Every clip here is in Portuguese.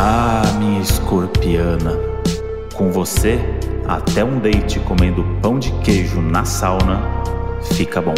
Ah, minha escorpiana, com você, até um date comendo pão de queijo na sauna fica bom.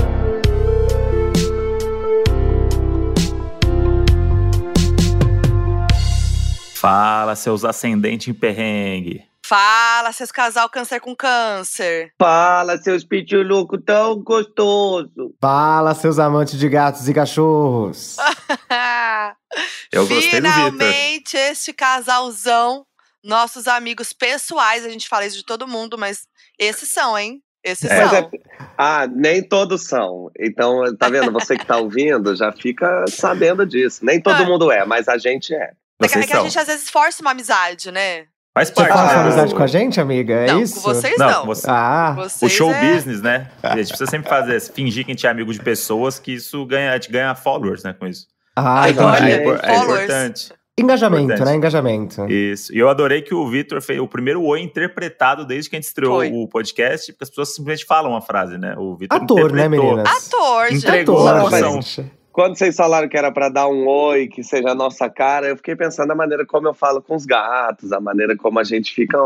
Fala, seus ascendentes em perrengue. Fala, seus casal câncer com câncer. Fala, seus pituluco tão gostoso. Fala, seus amantes de gatos e cachorros. Eu gostei. Finalmente, este casalzão, nossos amigos pessoais, a gente fala isso de todo mundo, mas esses são, hein? Esses É. São. é- ah, nem todos são. Então, tá vendo? Você que tá ouvindo já fica sabendo disso. Nem todo mundo é, mas a gente é. É que, é Vocês que a gente às vezes força uma amizade, né? Faz Você parte. faz né, amizade o- com a gente, amiga? É não, isso? com vocês Não, não. com você- Ah, O Vocês show é- business, né? A gente precisa sempre fazer, fingir que a gente é amigo de pessoas, que isso ganha, a gente ganha followers, né, com isso. ah Ai, entendi. olha, é, é importante. Engajamento, Importante. né? Engajamento. Isso. E eu adorei que o Vitor fez o primeiro oi interpretado desde que a gente estreou Foi. o podcast, porque as pessoas simplesmente falam uma frase, né? O Vitor Ator, né, interpretou. meninas? Ator, gente. Entregou Ator, a emoção. gente. Quando vocês falaram que era pra dar um oi, que seja a nossa cara, eu fiquei pensando na maneira como eu falo com os gatos, a maneira como a gente fica.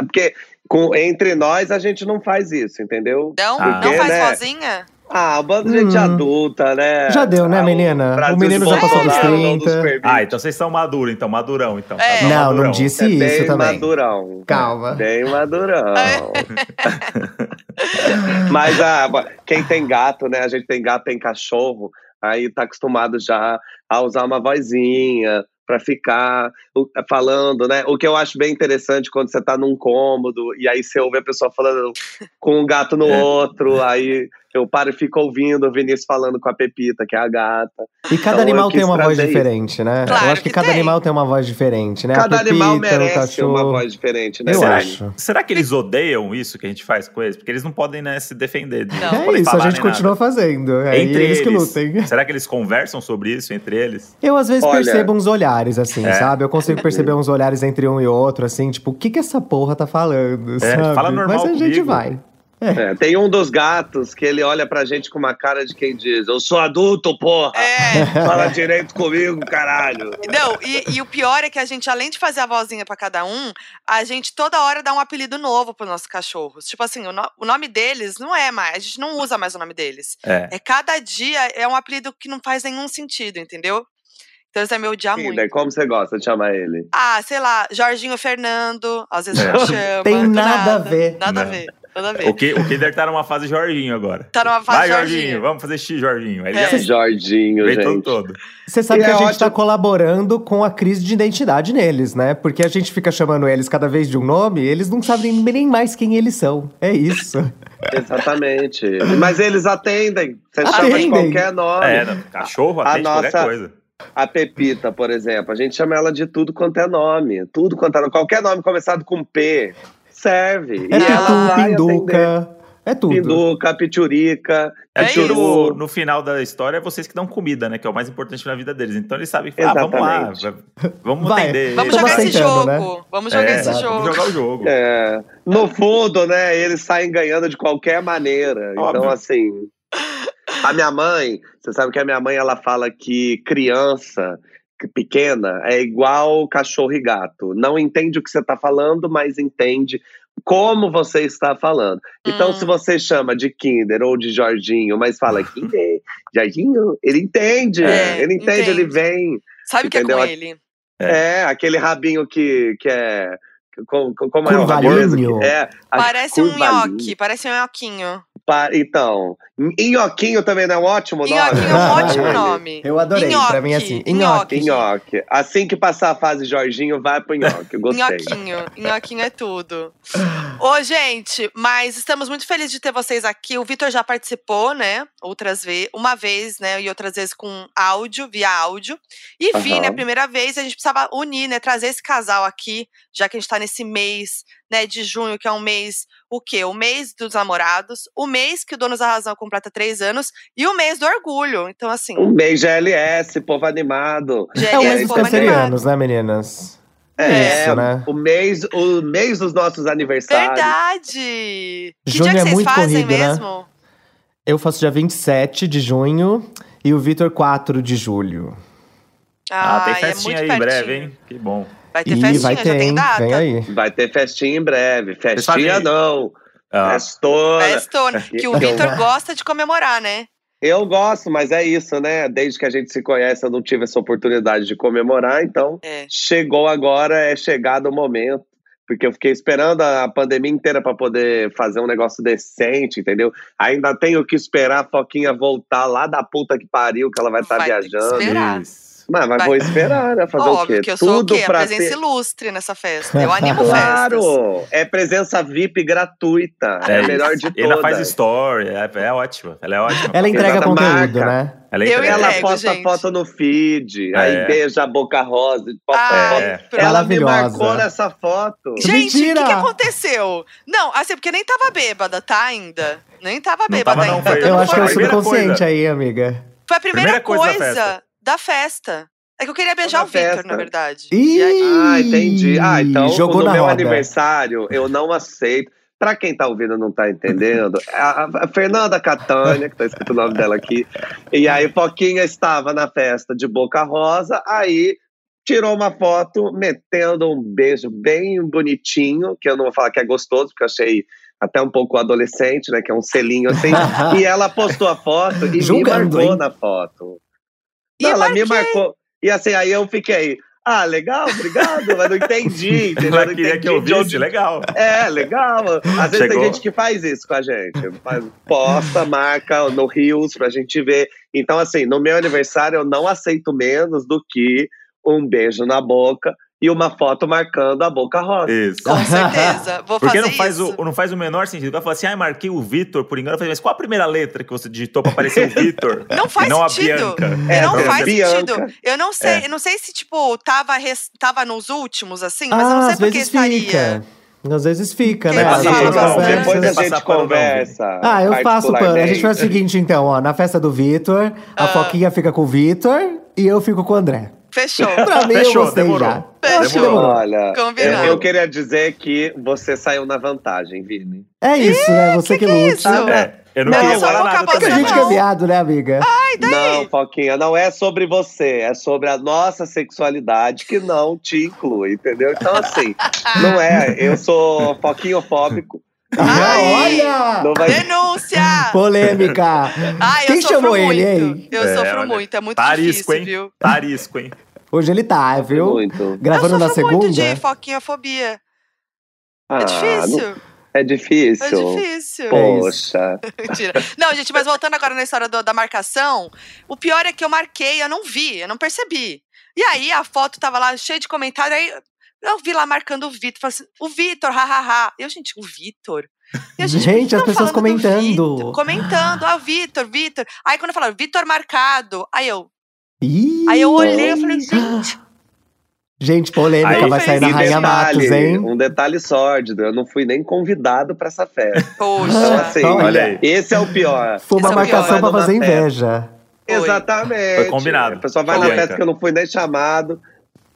Porque com- entre nós a gente não faz isso, entendeu? Não, Ah. não Porque, faz né? sozinha? Ah, o bando de gente Hum. adulta, né? Já deu, né, Ah, menina? Brasil O menino já passou dos Bolsonaro não 30. nos permite. Ah, então vocês são maduros, então, madurão, então. É. Casal Não, não madurão. disse É isso bem também. madurão. Calma. Bem madurão. É. Mas ah, quem tem gato, né? A gente tem gato, tem cachorro, aí tá acostumado já a usar uma vozinha pra ficar falando, né? O que eu acho bem interessante quando você tá num cômodo e aí você ouve a pessoa falando com um gato no É. outro, aí eu paro e fico ouvindo o Vinícius falando com a Pepita, que é a gata. E cada Então, animal tem uma voz isso. diferente, né? Claro eu acho que, que cada tem. animal tem uma voz diferente, né? Cada animal Pepita, o merece uma voz diferente, né? Eu Será, acho. será que eles odeiam isso que a gente faz com eles? Porque eles não podem né, se defender. Não. não É podem isso, a gente continua nada. fazendo. É Entre eles que eles. lutem. Será que eles conversam sobre isso entre eles? Eu às vezes Olha- percebo uns olhares, assim, É. sabe? Eu consigo perceber uns olhares entre um e outro, assim, tipo, o que que essa porra tá falando, sabe? fala normal Mas a gente comigo. vai. É, tem um dos gatos que ele olha pra gente com uma cara de quem diz: Eu sou adulto, porra! É. Fala direito comigo, caralho! Não, e, e o pior é que a gente, além de fazer a vozinha pra cada um, a gente toda hora dá um apelido novo pros nossos cachorros. Tipo assim, o, no- o nome deles não é mais, a gente não usa mais o nome deles. É. É cada dia é um apelido que não faz nenhum sentido, entendeu? Então eles vai me odiar Sim, muito. daí como você gosta de chamar ele? Ah, sei lá, Jorginho Fernando, às vezes É. me chama. Tem do nada a ver. Nada a Não. ver, nada a ver. O, que, o Kinder tá numa fase Jorginho agora. Tá numa fase Vai, Jorginho. Jorginho, vamos fazer X, Jorginho. Aí ele É. já Jorginho, gente. todo. Você sabe E que a é gente ótimo- tá colaborando com a crise de identidade neles, né? Porque a gente fica chamando eles cada vez de um nome, eles não sabem nem mais quem eles são. É isso. Exatamente. Mas eles atendem. Você chama de Atendem. qualquer nome. É, não, cachorro A atende qualquer nossa- coisa. A Pepita, por exemplo, a gente chama ela de tudo quanto é nome. Tudo quanto é nome. Qualquer nome começado com P serve. É e ela pitu, vai atender. pinduca, é tudo. Pinduca, piturica, É, É isso. no, final da história é vocês que dão comida, né? Que é o mais importante na vida deles. Então eles sabem que ah, vamos lá, vamos Vai. atender. Vamos jogar esse jogo. Vamos jogar É, esse exato, jogo. Vamos jogar o jogo. É, no fundo, né, eles saem ganhando de qualquer maneira. Óbvio. Então, assim, a minha mãe, você sabe que a minha mãe ela fala que criança pequena é igual cachorro e gato. Não entende o que você está falando, mas entende como você está falando. Então, Hum. se você chama de Kinder ou de Jorginho, mas fala Kinder, Jorginho, ele entende. É, ele entende, ele entende. vem. Sabe o que é com ele? É, aquele rabinho que, que é. com- com- Como é o mesmo? É, Parece um nhoque, parece um nhoquinho. Pa- Então, nhoquinho também não é um ótimo nome? Nhoquinho é um ótimo nome. Eu adorei, Nhoque, pra mim assim, nhoque. nhoque. Nhoque. Assim que passar a fase Jorginho, vai pro nhoque. Eu gostei. Nhoquinho. Nhoquinho é tudo. Ô, gente, mas estamos muito felizes de ter vocês aqui. O Vitor já participou, né? Outras vezes, uma vez, né? E outras vezes com áudio, via áudio. E Aham. Vini, a primeira vez, a gente precisava unir, né? Trazer esse casal aqui, já que a gente tá nesse mês, né, de junho, que é um mês, o quê? O mês dos namorados, o mês que o Donos da Razão completa três anos e o mês do orgulho. Então, assim, Um mês GLS, povo animado. GLS, É o mês dos cancerianos, né, meninas? É, Isso, né? o, mês, o mês dos nossos aniversários. Verdade! Que Junho dia que é vocês muito fazem corrido, né? mesmo? Eu faço dia 27 de junho e o Vitor 4 de julho. Ah, tem Ai, é festinha muito aí em breve, hein? Que bom. Vai ter Ih, festinha, vai já ter, tem hein? data. Vem aí. Vai ter festinha em breve. Festinha não. Ah, Festona. Festona, que o Vitor gosta de comemorar, né? Eu gosto, mas é isso, né? Desde que a gente se conhece, eu não tive essa oportunidade de comemorar, então É. chegou agora, é chegado o momento. Porque eu fiquei esperando a pandemia inteira para poder fazer um negócio decente, entendeu? Ainda tenho que esperar a Foquinha voltar lá da puta que pariu, que ela vai estar Vai ter que viajando. esperar. isso. Mas, mas Vai. vou esperar, né? Fazer o Óbvio quê? que eu sou o Tudo quê? A pra presença ter... ilustre nessa festa. Eu animo festas. Claro! É presença VIP gratuita. É, a isso. melhor de E ainda faz todas. story, é, é ótima. Ela é ótima. Ela entrega Exata conteúdo, marca. né? Ela Eu entrega. Ela entrego, posta gente. foto no feed, É. aí beija a boca rosa, posta Ai, foto. É. Ela me marcou nessa foto. Gente, o que, que aconteceu? Não, assim, porque nem tava bêbada, tá? Ainda. Nem tava Não bêbada tava, não, ainda. foi- Então Eu não acho que é o foi- subconsciente coisa. aí, amiga. Foi a primeira, Primeira coisa coisa, da festa. É que eu queria beijar o Victor, festa. na verdade. Ih, aí- Ah, entendi. Ah, então Jogou no meu roda. aniversário eu não aceito. Pra quem tá ouvindo e não tá entendendo, a, a Fernanda Catânia, que tá escrito o nome dela aqui, e aí Foquinha estava na festa de Boca Rosa, aí tirou uma foto metendo um beijo bem bonitinho, que eu não vou falar que é gostoso, porque eu achei até um pouco adolescente, né, que é um selinho assim, e ela postou a foto e Julgando, me marcou hein? na foto. E Não, ela me marcou. E assim, aí eu fiquei, ah, legal, obrigado, mas não entendi, entendeu? Ela Não queria entendi que eu onde- visse, legal. É, legal. Às vezes Chegou. tem gente que faz isso com a gente. Faz, posta, marca no Rios pra gente ver. Então, assim, no meu aniversário eu não aceito menos do que um beijo na boca e uma foto marcando a boca rosa. Isso. Com certeza. Vou Porque fazer não faz, isso. o, não faz o menor sentido. Ela fala assim, ah, marquei o Vitor por engano. Eu falei, mas qual a primeira letra que você digitou pra aparecer o Vitor? Não faz não sentido. a Bianca. É, não faz Bianca. sentido. Eu não sei, É. eu não sei se, tipo, tava, res- tava nos últimos, assim, mas eu ah, não sei às por que vezes estaria. fica. Às vezes fica, né? Às vezes não. Depois a gente não, conversa. Ah, eu faço pano. A gente faz o seguinte, então, ó. Na festa do Vitor, a Ah. Foquinha fica com o Vitor e eu fico com o André. Fechou. Pra mim, Fechou, eu demorou. já. Que Fechou. demorou. Olha, Combinado. eu, eu queria dizer que você saiu na vantagem, Vini. É isso, né? Você que, que é lute. isso? É, eu não, Não, queria falar nada Porque a gente que é Não. viado, né, amiga? Não, Foquinha, não é sobre você, é sobre a nossa sexualidade que não te inclui, entendeu? Então, assim, não é. Eu sou foquinhofóbico. Ai! olha! Vai Denúncia! Polêmica! Ai, Quem chamou muito. ele, hein? Eu É, sofro olha, muito, é muito Tarisco, difícil, hein? viu? Tarisco, hein? Hoje ele tá, viu? muito. Gravando eu na sofro muito segunda. de foquinha-fobia. Ah, É difícil. não- é difícil. É difícil. Poxa. Mentira. Não, gente, mas voltando agora na história do- da marcação, o pior é que eu marquei, eu não vi, eu não percebi. E aí a foto tava lá cheia de comentário, aí eu vi lá marcando o Vitor, assim, o Vitor, hahaha. Eu, gente, o Vitor? E a Gente, que as pessoas comentando. Vitor? Comentando, ah, Vitor, Vitor. Aí quando falaram, Vitor marcado, aí eu, Ih, aí eu olhei e falei, gente, Gente, polêmica Aí vai sair na Rainha Matos, hein? um detalhe sórdido, eu não fui nem convidado pra essa festa. Então, poxa. assim, Olha aí. esse é o pior. Foi uma Esse é o marcação pra fazer Numa festa. inveja. Foi. Exatamente. Foi combinado. A pessoa vai Foi, na festa que eu não fui nem chamado.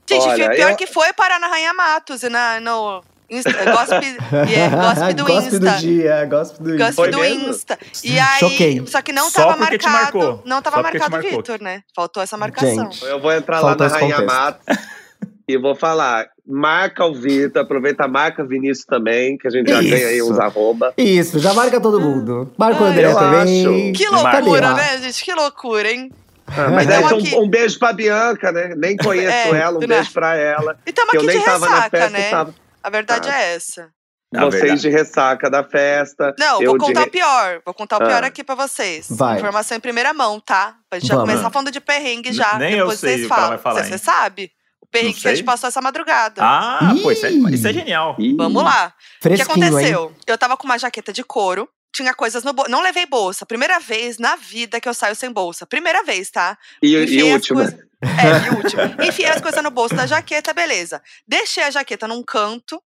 Gente, Olha, pior eu- que foi parar na Rainha Matos, e na, no Insta, gospe, yeah, gospe do Gospe Insta. do dia, gospe do Gospe Foi do mesmo? Insta. E aí, Choquei. só que não Só tava marcado. Não tava Só marcado o. Vitor, né? Faltou essa marcação. Gente. Eu vou entrar lá na Rainha. Matos e vou falar. Marca o Vitor, aproveita, marca Vinícius também, que a gente já Isso. ganha aí uns arroba. Isso, já marca todo mundo. Marca o André eu também. acho. Que loucura, né, gente? Que loucura, hein? Ah, mas Então é aqui- um, um beijo pra Bianca, né? Nem conheço É, ela, um né? beijo pra ela. E tamo Que eu aqui de nem tava na festa, né? tava A verdade Ah. é essa. Na vocês verdade. de ressaca da festa. Não, eu vou de contar re- o pior. Vou contar o pior Ah. aqui pra vocês. Vai. Informação em primeira mão, tá? Pra gente já Vamos. começar falando de perrengue já. Nem eu Depois sei vocês falam. vai falar, Você hein? sabe? O perrengue que a gente passou essa madrugada. Ah, pô, isso é, isso é genial. Ih, Vamos lá. O que Fresquinho, hein? aconteceu? Eu tava com uma jaqueta de couro, tinha coisas no bolso. Não levei bolsa. Primeira vez na vida que eu saio sem bolsa. Primeira vez, tá? E, e Enfiei as última. coisas- É, e última. Enfiei as coisas no bolso da jaqueta, beleza. Deixei a jaqueta num canto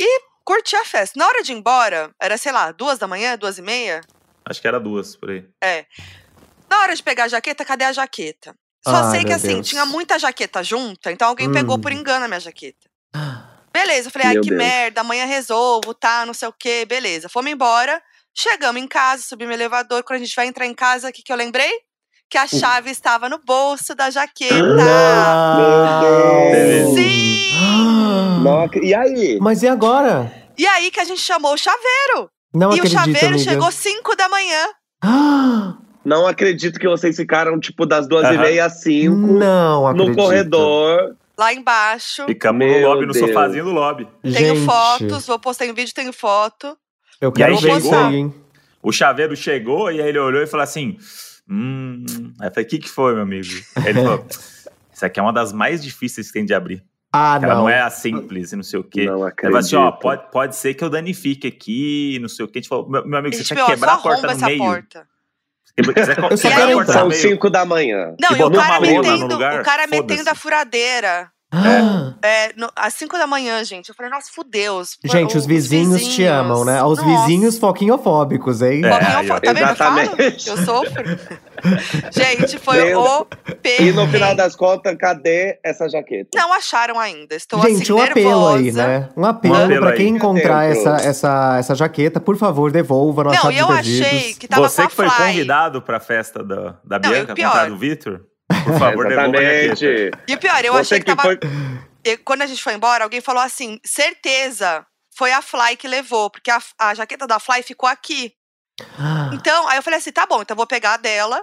e curti a festa. Na hora de ir embora, era, sei lá, duas da manhã, duas e meia. Acho que era duas por aí. Na hora de pegar a jaqueta, cadê a jaqueta? Só Ai, sei que assim, Deus. tinha muita jaqueta junta, então alguém pegou Hum. por engano a minha jaqueta. Beleza, eu falei, ai Meu que Deus. merda, amanhã resolvo, tá, não sei o quê, beleza. Fomos embora, chegamos em casa, subimos no elevador, quando a gente vai entrar em casa, o que, que eu lembrei? que a chave estava no bolso da jaqueta. Meu Deus. Sim! Não E aí? Mas e agora? E aí que a gente chamou o chaveiro. Não e o acredito, chaveiro amiga. chegou 5 da manhã. Ah, Não acredito que vocês ficaram, tipo, das duas e Aham. meia às cinco Não acredito. no corredor. Lá embaixo. Ficamos no Meu lobby, no Deus. sofazinho do lobby. Tenho Gente, fotos, vou postar em vídeo, tenho foto. Eu E quero aí ver isso chegou- aí, hein? O chaveiro chegou e aí ele olhou e falou assim: Hum. Aí eu falei: O que, que foi, meu amigo? Aí ele falou: Isso aqui é uma das mais difíceis que tem de abrir. Ah, Ela não. não é a simples e não sei o quê. Não Ele acredito. falou assim: Ó, pode, pode ser que eu danifique aqui, não sei o quê. A gente falou: Meu, meu amigo, A você quer meu, quebrar a porta no meio? porta. Eu só quero entrar. Meio? cinco da manhã. Não, E e o cara metendo, lugar? o cara metendo a furadeira. Ah, É, no- às 5 da manhã, gente. Eu falei, nossa, fudeu. Os- Gente, os vizinhos, te vizinhos. amam, né? Os Nossa. vizinhos foquinhofóbicos, hein? É, Pouquinho aí, ó. fo- tá vendo? Eu falo? Exatamente. Eu sofro. Gente, foi Meu o E no final das contas, cadê essa jaqueta? Não acharam ainda. Estou Gente, assim, um apelo aí, né? Um apelo, Um apelo pra aí. quem encontrar Dentro. essa, essa, essa jaqueta, por favor, devolva Não, e eu perdidos. achei que tava Você com a que foi Fly. convidado pra festa da, da Não, Bianca, pior- do Vitor, por favor, jaqueta. Exatamente. E o pior, eu Você achei que, tava. foi... Quando a gente foi embora, alguém falou assim: certeza, foi a Fly que levou, porque a, a jaqueta da Fly ficou aqui. Ah, Então, aí eu falei assim: tá bom, então eu vou pegar a dela.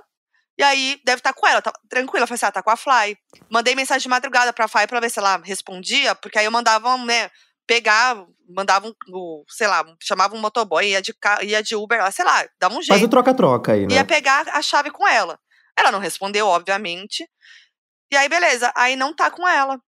E aí, deve estar com ela, tá, tranquila. Eu falei assim: ah, tá com a Fly. Mandei mensagem de madrugada pra Fly pra ver se ela respondia, porque aí eu mandava, né, pegar, mandava um, o- sei lá, chamava um motoboy, ia de, ia de Uber, lá, sei lá, dava um Faz o jeito. troca-troca aí, né? Ia pegar a chave com ela. Ela não respondeu, obviamente. E aí, beleza. Aí não tá com ela.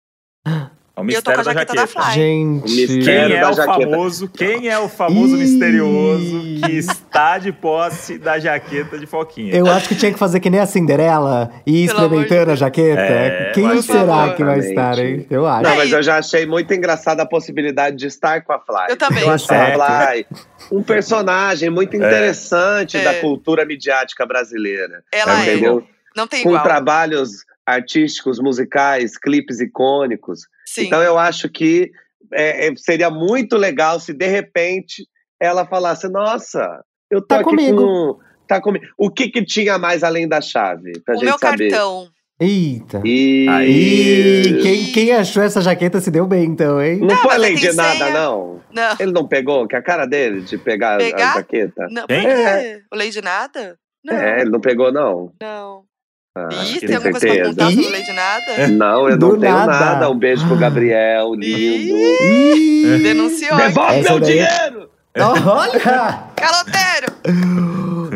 É o E eu tô com a mistério da jaqueta da jaqueta. Fly. Gente. mistério Quem é da o jaqueta. famoso, quem é o famoso Ih. misterioso que está de posse da jaqueta de Foquinha? Eu acho que tinha que fazer que nem a Cinderela e experimentando a jaqueta. É, Quem será favor. que vai estar, hein? Eu acho. Não, mas eu já achei muito engraçada a possibilidade de estar com a Fly. Eu também. Eu acho a. Fly um personagem muito interessante É. da cultura midiática brasileira. Ela É é. Entendeu? Não tem Com igual. trabalhos artísticos, musicais, clipes icônicos. Sim. Então eu acho que é, é, seria muito legal se de repente ela falasse: Nossa, eu tô Tá aqui comigo." com. Tá comigo. O que, que tinha mais além da chave? Pra o gente meu saber. cartão. Eita. E... Ih, quem, quem achou essa jaqueta se deu bem, então, hein? Não, Não, foi além aí de nada, senha. não. Não. Ele não pegou, que é a cara dele de pegar, Pegar? a jaqueta. Não, quê? O Lady Nada? Não. É, ele não pegou, não. Não. Ah, Ih, tem alguma coisa pra contar sobre Ih. o Lady Nada? Não, eu Do não tenho nada. nada. Um beijo pro Gabriel, lindo. Ih, Denunciou. Devolve meu daí- dinheiro! Olha! Caloteiro!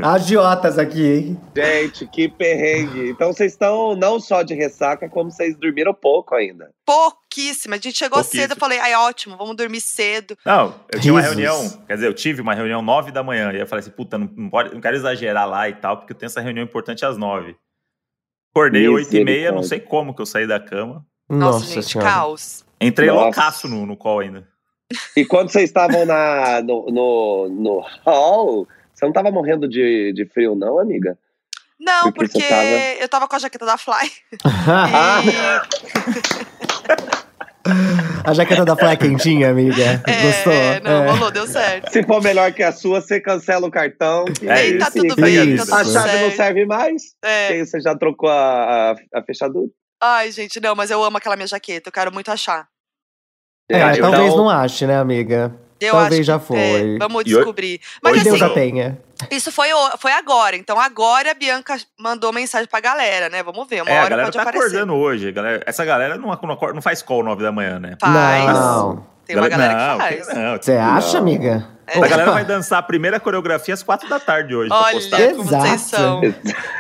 Agiotas aqui, hein? Gente, que perrengue. Então vocês estão não só de ressaca, como vocês dormiram pouco ainda. Pouquíssima. A gente chegou cedo, eu falei, ai, ótimo, vamos dormir cedo. Não, eu tinha uma Jesus. reunião, quer dizer, eu tive uma reunião nove da manhã, e eu falei assim, puta, não, não pode, não quero exagerar lá e tal, porque eu tenho essa reunião importante às nove. Acordei oito e meia, não sei como que eu saí da cama. Nossa, Nossa, gente, senhora. caos. Entrei Nossa. loucaço no, no call ainda. E quando vocês estavam na, no, no, no hall, você não tava morrendo de, de frio, não, amiga? Não, Porque porque, tava- eu tava com a jaqueta da Fly. Ah, A jaqueta da Fly é quentinha, amiga. É, Gostou? é, não, É. rolou, deu certo. Se for melhor que a sua, você cancela o cartão. É aí Ei, tá sim, tudo bem, isso. tá A tudo chave não certo. serve mais? É. Você já trocou a, a, a fechadura? Ai, gente, não, mas eu amo aquela minha jaqueta, eu quero muito achar. É, então- talvez não ache, né, amiga? Eu Talvez acho já que- foi. é, vamos E descobrir. Mas hoje Deus assim, a tenha. Isso foi, foi agora. Então agora a Bianca mandou mensagem pra galera, né? Vamos ver, uma é, a hora galera pode tá aparecer. acordando hoje. a galera- essa galera não, não, acorda- não faz call nove da manhã, né? Faz. Não. Tem uma galera não, que faz. Você acha, amiga? É. A galera vai dançar a primeira coreografia às quatro da tarde hoje. pra Olha postar. como vocês Exato. são.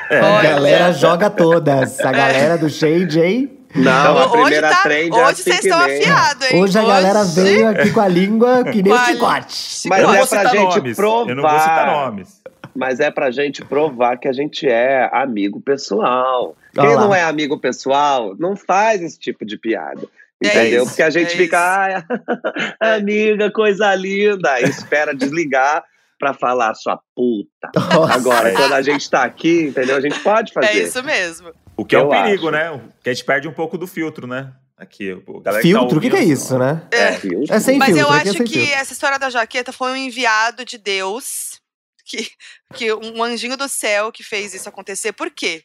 É. A galera joga todas. A galera do Shade, hein? Não, a hoje primeira tá, trend é hoje vocês e estão afiados, hein? Hoje a galera Hoje- veio aqui com a língua que nem a- chicote. Mas é pra gente nomes. Eu não vou provar. citar nomes. Mas é pra gente provar que a gente é amigo pessoal. Quem não é amigo pessoal, não faz esse tipo de piada. É Entendeu? isso, Porque a gente é fica, ai, amiga, coisa linda. Aí espera desligar pra falar sua puta. Nossa. Agora, É. quando a gente tá aqui, entendeu? A gente pode fazer. É isso mesmo. O que é um perigo, acho. né? Que a gente perde um pouco do filtro, né? Aqui, o galera que tá Filtro? O que, que é isso, né? É. É sem Mas filtro. eu é acho sem que filtro. essa história da jaqueta foi um enviado de Deus, que, que um anjinho do céu que fez isso acontecer. Por quê?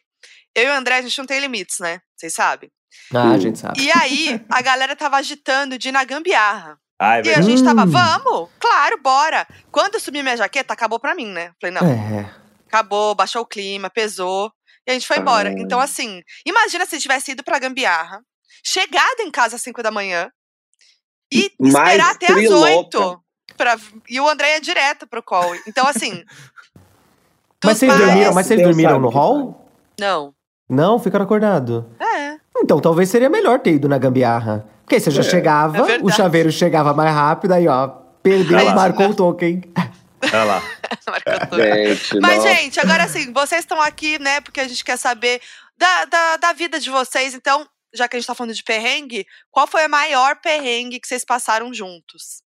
eu e o André, a gente não tem limites, né? Vocês sabem? Ah, a gente sabe. E aí, a galera tava agitando de ir na gambiarra. Ai, E a gente tava, Hum. vamos, claro, bora. Quando eu subi minha jaqueta, acabou pra mim, né? Falei, não, É. acabou, baixou o clima, pesou. E a gente foi embora. Ah. Então, assim, imagina se tivesse ido pra gambiarra, chegado em casa às 5 da manhã e Mais esperar até às trilouca. 8. Pra... E o André ia direto pro call. Então, assim. Mas vocês pais- dormiram, mas vocês Deus dormiram no hall? Não. Não, ficaram acordados. É. Então, talvez seria melhor ter ido na gambiarra. Porque aí você já É. chegava, É o chaveiro chegava mais rápido, aí ó, perdeu, marcou o token. Olha lá. Marcou tudo. Gente, Mas, nossa. gente, agora assim, vocês estão aqui, né? Porque a gente quer saber da, da, da vida de vocês. Então, já que a gente tá falando de perrengue, qual foi o maior perrengue que vocês passaram juntos?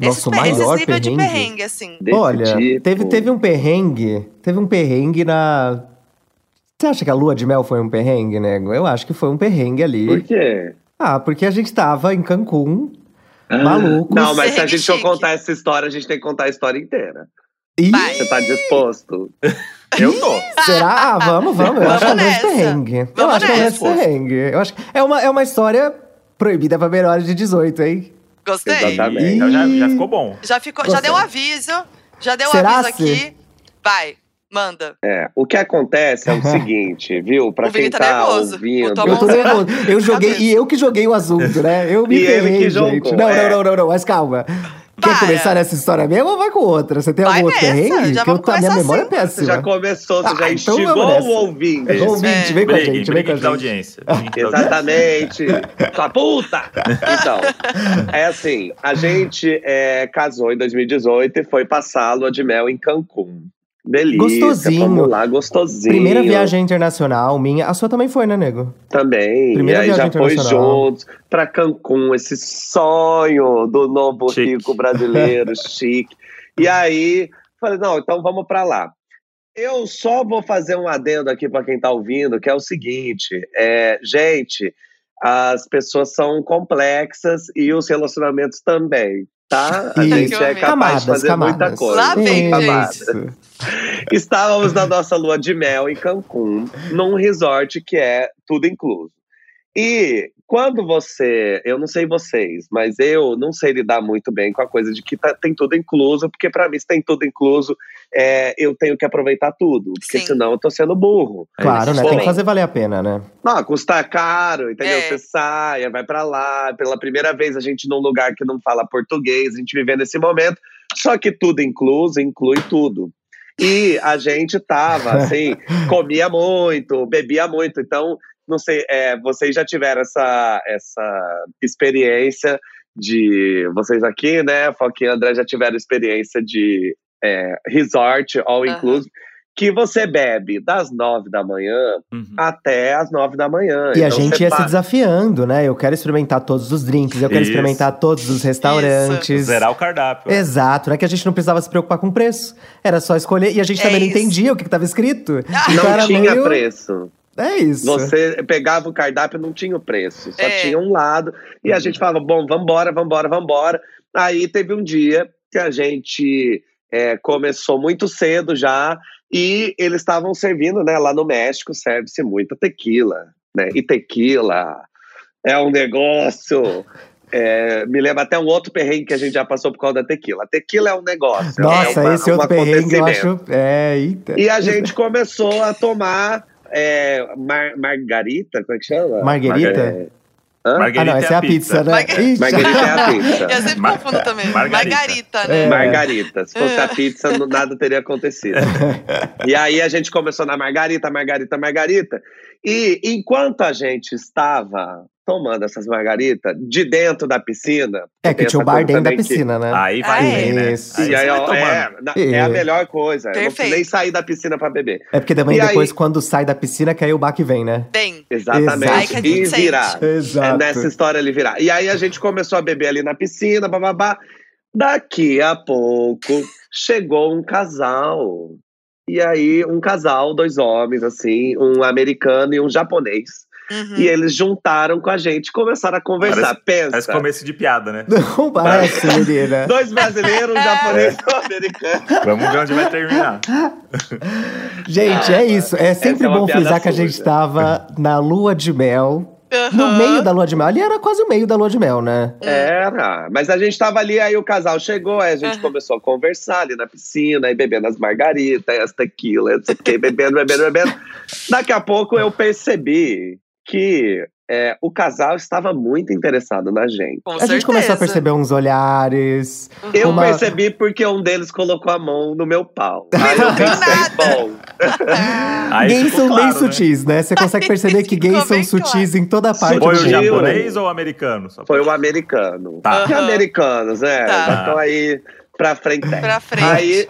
Nossa, o per- maior nível de perrengue? perrengue, assim. Desse Olha, tipo. teve, teve um perrengue. Teve um perrengue na. Você acha que a lua de mel foi um perrengue, nego? Eu acho que foi um perrengue ali. Por quê? Ah, porque a gente tava em Cancún. Ah, Malucos. Não, mas se a gente for contar essa história, a gente tem que contar a história inteira. Ih. Você tá disposto? Eu tô. será? Ah, vamos, vamos. Eu Vamos acho que é um nessa. perrengue. eu Vamos acho que é um perrengue. Eu acho é uma, é uma história proibida pra menores de 18, hein? Gostei. Exatamente. Então já, já ficou bom. Já, ficou, já deu um aviso. Já deu um Será aviso se- aqui. Vai, manda. É, o que acontece é o seguinte, viu? Pra O quem tá tá, nervoso. ouvindo. Eu tô nervoso. Eu joguei, cabeça. e eu que joguei o assunto, né? Eu me ferrei, gente. Não, é. não, não, não, não, mas calma. Quer Para. começar nessa história mesmo ou vai com outra? Você tem Vai algum outro perrengue? já que eu, vamos tô- a minha começar memória é assim. Você péssima. já começou, você Ah, já então instigou o ouvinte. Ouvinte, É. vem com a gente, vem com a gente. da audiência. Exatamente. Sua puta! Então, é assim, a gente é, casou em 2018 e foi passar a lua de mel em Cancún. Delícia, Gostosinho. Vamos lá, gostosinho. Primeira viagem internacional minha. A sua também foi, né, nego? Também. Primeira e aí já viagem foi internacional. juntos pra Cancún, esse sonho do novo Chique. rico brasileiro, chique. E aí, falei, não, então vamos pra lá. Eu só vou fazer um adendo aqui pra quem tá ouvindo, que é o seguinte, é, gente, as pessoas são complexas e os relacionamentos também, tá? A Isso. gente é capaz Camadas, de fazer camadas. muita coisa. Lá vem, gente. Estávamos na nossa lua de mel em Cancún, num resort que é tudo incluso. E quando você, eu não sei vocês, mas eu não sei lidar muito bem com a coisa de que tá- tem tudo incluso, porque pra mim, se tem tudo incluso, é, eu tenho que aproveitar tudo, porque Sim. senão eu tô sendo burro. Claro, né? Bom. Tem que fazer valer a pena, né? Não, custa caro, entendeu? É. Você sai, vai pra lá, pela primeira vez a gente num lugar que não fala português, a gente vivendo esse momento, só que tudo incluso, inclui tudo. E a gente tava, assim, comia muito, bebia muito, então, não sei, é, vocês já tiveram essa, essa experiência de, vocês aqui, né, Foquinha e André já tiveram experiência de é, resort all Aham. inclusive, que você bebe das nove da manhã Uhum. até as nove da manhã. E a Então, gente você ia pa- se desafiando, né? Eu quero experimentar todos os drinks, eu quero Isso. experimentar todos os restaurantes. Zerar o cardápio. Exato, não é que a gente não precisava se preocupar com preço. Era só escolher. E a gente É também não isso. entendia o que estava escrito. Ah, Então Não tinha meio- preço. É isso. Você pegava o cardápio, não tinha o preço, só É. tinha um lado. E a gente falava, bom, vambora, vambora, vambora. Aí teve um dia que a gente é, começou muito cedo já e eles estavam servindo, né? Lá no México serve-se muita tequila, né? E tequila é um negócio. é, me lembra até um outro perrengue que a gente já passou por causa da tequila. A tequila é um negócio. Nossa, é uma- esse um outro perrengue eu acho. É, eita. E a gente começou a tomar é, mar- margarita, como é que chama? Marguerita? É, hã? Margarita Ah, não, essa é a pizza, né? Marga- Ixi. Margarita é a pizza. Eu sempre Mar- confundo também. Margarita. Margarita, né? É. Margarita. Se fosse a pizza, não- nada teria acontecido. E aí a gente começou na Margarita, Margarita, Margarita. E enquanto a gente estava tomando essas margaritas de dentro da piscina. É que tinha o bar dentro da também que- piscina, né? Aí vai Ah, bem, né? isso. Aí E aí, ó, é, é a É. melhor coisa. Eu não Perfeito. nem sair da piscina pra beber. É porque também E aí- depois, quando sai da piscina, que aí o baque vem, né? Tem. Exatamente. Aí que a gente E virar. É Exato. nessa história ali virar. E aí a gente começou a beber ali na piscina, bababá. Daqui a pouco chegou um casal. E aí, um casal, dois homens, assim, um americano e um japonês. Uhum. E eles juntaram com a gente e começaram a conversar. Pensa. Parece começo de piada, né? Não parece, menina. Dois brasileiros, um japonês e um americano. Vamos ver onde vai terminar. Gente, é isso. É sempre é bom frisar que a gente suja. tava na lua de mel. No Aham. meio da lua de mel. Ali era quase o meio da lua de mel, né? Era, mas a gente tava ali, aí o casal chegou, aí a gente Aham. começou a conversar ali na piscina, aí bebendo as margaritas, as tequila, não sei o quê, bebendo, bebendo, bebendo. Daqui a pouco eu percebi que é, o casal estava muito interessado na gente. Com a certeza. gente começou a perceber uns olhares. Eu Uma- percebi porque um deles colocou a mão no meu pau. Aí eu pensei, bom, Aí gays são bem né? sutis, né? Você consegue perceber que gays são sutis em toda parte Foi do o japonês ou o americano? Só foi o americano. Tá. Que Aham. americanos, né? Tá. Estão aí pra frente. Pra frente. Aí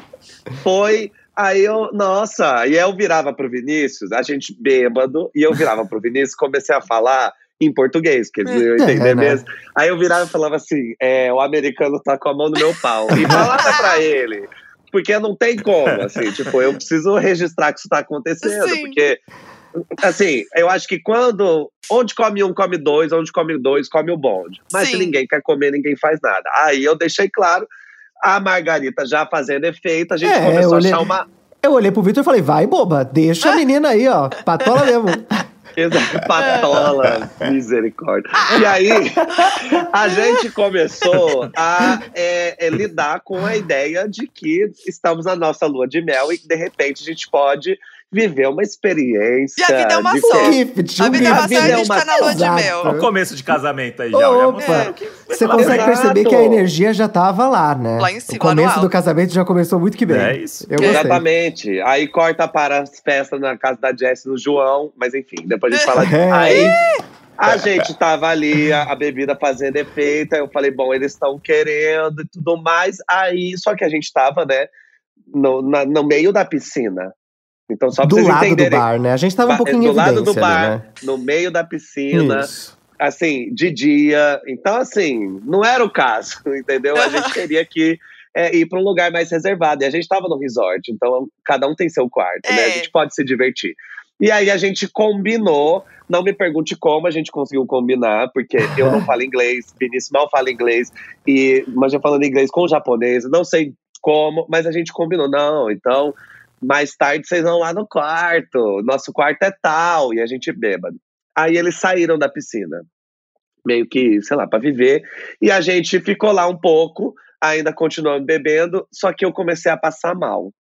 foi. Aí eu, nossa, e eu virava pro Vinícius, a gente bêbado, e eu virava pro Vinícius, comecei a falar em português, que eles não iam entender É, né? mesmo. Aí eu virava e falava assim: é, o americano tá com a mão no meu pau. E falava pra ele. Porque não tem como, assim, tipo, eu preciso registrar que isso tá acontecendo, Sim. porque. Assim, eu acho que quando. Onde come um, come dois, onde come dois, come o bonde. Mas se Sim. ninguém quer comer, ninguém faz nada. Aí eu deixei claro a Margarita já fazendo efeito, a gente É, começou eu a olhei- achar uma. Eu olhei pro Vitor e falei, vai, boba, deixa a menina aí, ó. Patola mesmo. Patola, misericórdia. E aí, a gente começou a é, é, lidar com a ideia de que estamos na nossa lua de mel e que, de repente, a gente pode viver uma experiência. E a vida é uma de só. Gift, A um vida é uma só e a gente tá na lua de mel. Olha o começo de casamento aí já. Opa! que- Você consegue Exato. perceber que a energia já tava lá, né? Lá em cima, o começo do casamento já começou muito que bem. É isso. Eu gostei. Exatamente. Aí corta para as festas na casa da Jess no João, mas enfim, depois a gente fala disso. É. Aí a gente tava ali, a, a bebida fazendo efeito, aí eu falei, bom, eles estão querendo e tudo mais. Aí, só que a gente tava, né, no, na- no meio da piscina. Então, só pra Do vocês lado do entenderem. bar, né? A gente tava um pouquinho do em lado do bar, ali, né? no meio da piscina, Isso. assim, de dia. Então, assim, não era o caso, entendeu? A gente teria que é, ir para um lugar mais reservado. E a gente estava no resort, então cada um tem seu quarto, né? A É. gente pode se divertir. E aí a gente combinou, não me pergunte como a gente conseguiu combinar, porque eu não falo inglês, Vinícius mal fala inglês, e mas já falando inglês com japonês, não sei como, mas a gente combinou, não, então mais tarde vocês vão lá no quarto, nosso quarto é tal, e a gente bêbado. Aí eles saíram da piscina, meio que, sei lá, para viver, e a gente ficou lá um pouco, ainda continuando bebendo, só que eu comecei a passar mal,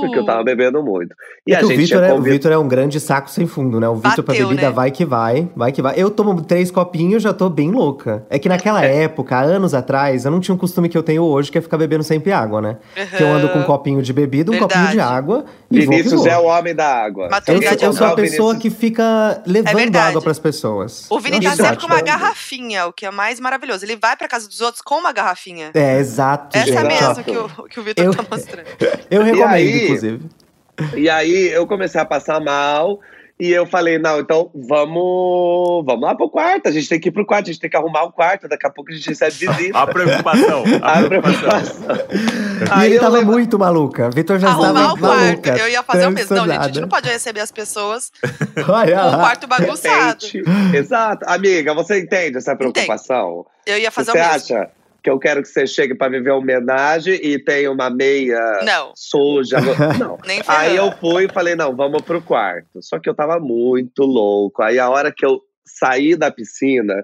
porque eu tava bebendo muito. E É a o gente Vitor é, o. Vitor é um grande saco sem fundo, né? O Vitor pra bebida né? vai que vai, vai que vai. Eu tomo três copinhos já tô bem louca. É que naquela época, há anos atrás, eu não tinha um costume que eu tenho hoje, que é ficar bebendo sempre água, né? Que eu ando com um copinho de bebida, um copinho de Verdade. água e vou Vinícius vou. é o homem da água. Eu eu sou a pessoa Vinícius- que fica levando verdade. água pras pessoas. O Vini tá sempre com uma garrafinha, o que é mais maravilhoso. Ele vai pra casa dos outros com uma garrafinha. É, exato, Essa gente. é mesmo que o, que o Vitor Eu- tá mostrando. Eu recomendo, aí- inclusive. E aí eu comecei a passar mal. E eu falei, não, então vamos, vamos lá pro quarto. A gente tem que ir pro quarto, a gente tem que arrumar o quarto. Daqui a pouco a gente recebe visita. A preocupação. A A preocupação. E ele tava levo- muito maluca. Vitor já Arrumar estava o quarto. maluca. Eu ia fazer o mesmo. Não, gente, a gente não pode receber as pessoas Olha com o quarto bagunçado. Repente. Exato. Amiga, você entende essa preocupação? Eu ia fazer você o mesmo. acha que eu quero que você chegue pra viver homenagem e tenha uma meia Não, suja? Não. nem Aí eu fui e falei, não, vamos pro quarto. Só que eu tava muito louco. Aí a hora que eu saí da piscina,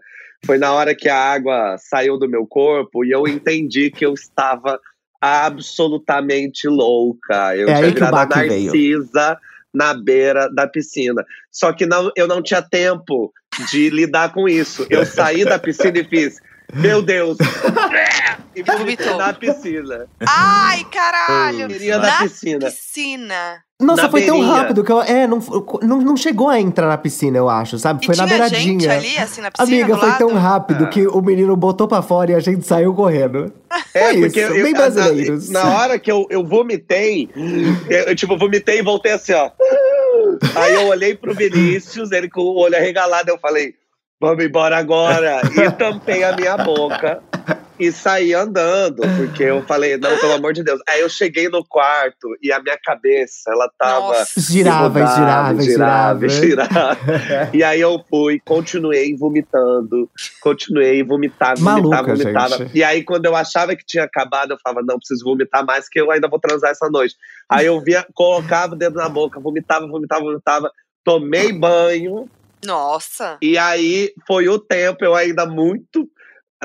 foi na hora que a água saiu do meu corpo e eu entendi que eu estava absolutamente louca. Eu É tinha virado a baque veio. Narcisa na beira da piscina. Só que não, eu não tinha tempo de lidar com isso. Eu saí da piscina e fiz, meu Deus, e vomitei Vomitou. na piscina. Ai, caralho! Queria Na na piscina. piscina. Nossa, Na foi tão beirinha. rápido que eu. É, não, não, não chegou a entrar na piscina, eu acho, sabe? E Foi na tinha beiradinha. gente ali, assim, na piscina, Amiga, foi lado? tão rápido Ah. que o menino botou pra fora e a gente saiu correndo. É, Foi porque isso, eu- bem na- brasileiros. Na, hora que eu, eu vomitei, eu, eu, tipo, vomitei e voltei assim, ó. Aí eu olhei pro Vinícius, ele com o olho arregalado, eu falei, vamos embora agora. E tampei a minha boca. e saí andando, porque eu falei, não, pelo amor de Deus. Aí eu cheguei no quarto e a minha cabeça, ela tava. Nossa. Girava, mudava, girava, girava. girava. e aí eu fui, continuei vomitando, continuei Maluca, vomitava. gente. E aí quando eu achava que tinha acabado, eu falava, não, preciso vomitar mais, que eu ainda vou transar essa noite. Aí eu via, colocava o dedo na boca, vomitava, vomitava, vomitava. Tomei banho, Nossa. e aí foi o tempo, eu ainda muito.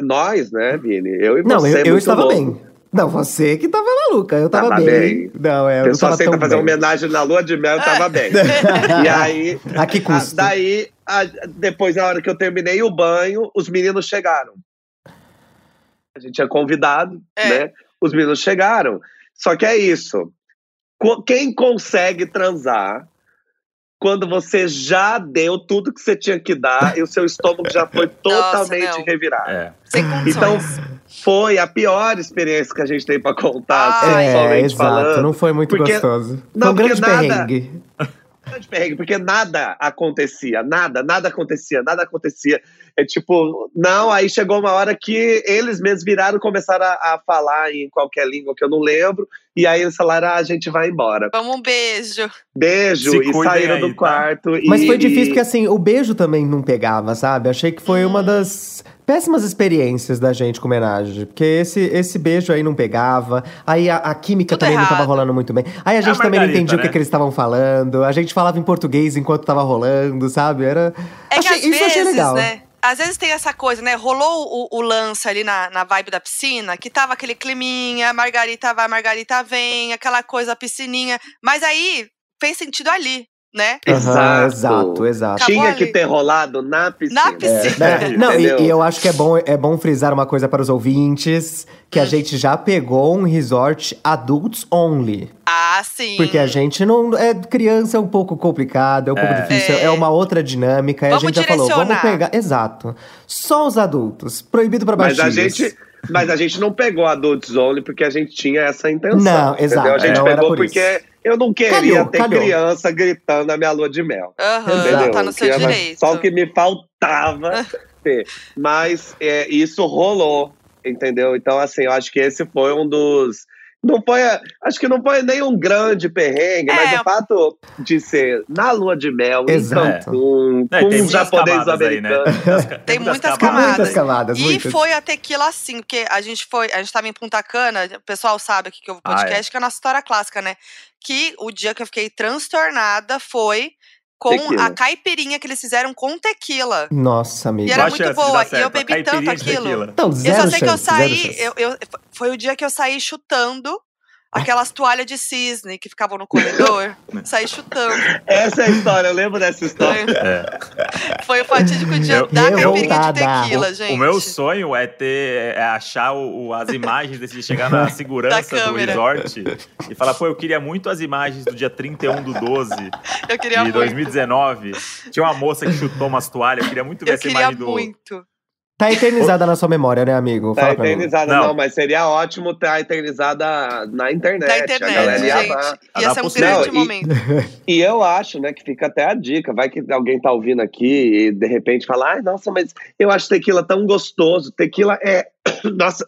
Nós, né, Vini? Eu e Não, você, eu, eu muito estava louco. bem. Não, você que tava maluca. Eu tava, Tava bem. bem. Não, é, eu não pessoa tava aceita fazer bem. homenagem na lua de mel, eu tava bem. e aí, A que a- custo? daí, a- depois, na hora que eu terminei o banho, os meninos chegaram. A gente tinha convidado, É. né? Os meninos chegaram. Só que é isso. Quem consegue transar quando você já deu tudo que você tinha que dar e o seu estômago já foi totalmente não. revirado? É. Sem condições. Então, foi a pior experiência que a gente tem pra contar, Ai. É, exato. falando. Não foi muito Porque- gostoso. Não, foi um grande nada- perrengue. grande perrengue, porque nada acontecia, nada, nada acontecia, nada acontecia. É tipo, não, aí chegou uma hora que eles mesmos viraram e começaram a, a falar em qualquer língua que eu não lembro, e aí eles falaram, ah, a gente vai embora. Vamos um beijo. Beijo, Se e saíram aí, do tá? quarto. Mas e, foi difícil e- porque assim, o beijo também não pegava, sabe? Achei que foi uma das péssimas experiências da gente com homenagem. Porque esse, esse beijo aí não pegava. Aí a, a química Tudo também não tava errado. rolando muito bem. Aí a gente também não entendia o que, né? que eles estavam falando. A gente falava em português enquanto tava rolando, sabe? Era. É que Achei- às isso eu achei vezes, legal. né? Às vezes tem essa coisa, né? Rolou o, o lance ali na, na vibe da piscina, que tava aquele climinha, Margarita vai, Margarita vem, aquela coisa, piscininha. Mas aí fez sentido ali, né? Aham, Exato. exato, Tinha ali. que ter rolado na piscina. Na piscina. É, não, e, Entendeu? e eu acho que é bom, é bom frisar uma coisa para os ouvintes: que Hum. a gente já pegou um resort adults only. Ah, sim. Porque a gente não. É, criança é um pouco complicado, é um pouco É. difícil, é. É. uma outra dinâmica. E a Vamos gente já falou, vamos pegar. Exato. Só os adultos. Proibido para Mas baixinhos. a gente. Mas a gente não pegou Adults Only porque a gente tinha essa intenção. Não, entendeu? exato, A gente não era pegou por porque isso. Eu não queria Calhou, ter calhou. criança gritando na minha lua de mel. Aham, Entendeu? tá no seu direito. Só o que me faltava ter. Mas é, isso rolou, entendeu? Então, assim, eu acho que esse foi um dos. Não foi. Acho que não foi nem um grande perrengue, É. mas o fato de ser na lua de mel, Exato. em Cancún, É, com um japonês camadas aí, né? americano. Tem muitas camadas. camadas. Muitas camadas, E muitas. foi a tequila assim, porque a gente foi, a gente tava em Punta Cana, o pessoal sabe aqui que eu Ah, podcast, que é a nossa história clássica, né? Que o dia que eu fiquei transtornada foi com Tequila. a caipirinha que eles fizeram com tequila. Nossa, E amiga. era muito chance boa, e eu bebi tanto aquilo. Então, Eu zero só sei que eu chance, zero saí, chance. eu, eu- foi o dia que eu saí chutando aquelas toalhas de cisne que ficavam no corredor. saí chutando. Essa é a história, eu lembro dessa história. Foi, É. foi o fatídico dia Eu- da caipirinha de tequila, gente. O meu sonho é ter é achar o- o- as imagens desse chegar na segurança do resort e falar, pô, eu queria muito as imagens do dia 31 do 12 eu queria de muito. 2019. Tinha uma moça que chutou umas toalhas, eu queria muito ver Eu essa imagem do. Tá eternizada na sua memória, né, amigo? Tá Fala mim. eternizada, Não. não. mas seria ótimo estar eternizada na internet. Da a internet, galera ia gente. amar. Ia ser um possível. grande Não, e- momento. E eu acho, né, que fica até a dica. Vai que alguém tá ouvindo aqui e de repente fala, ai, nossa, mas eu acho tequila tão gostoso. Tequila é. Nossa.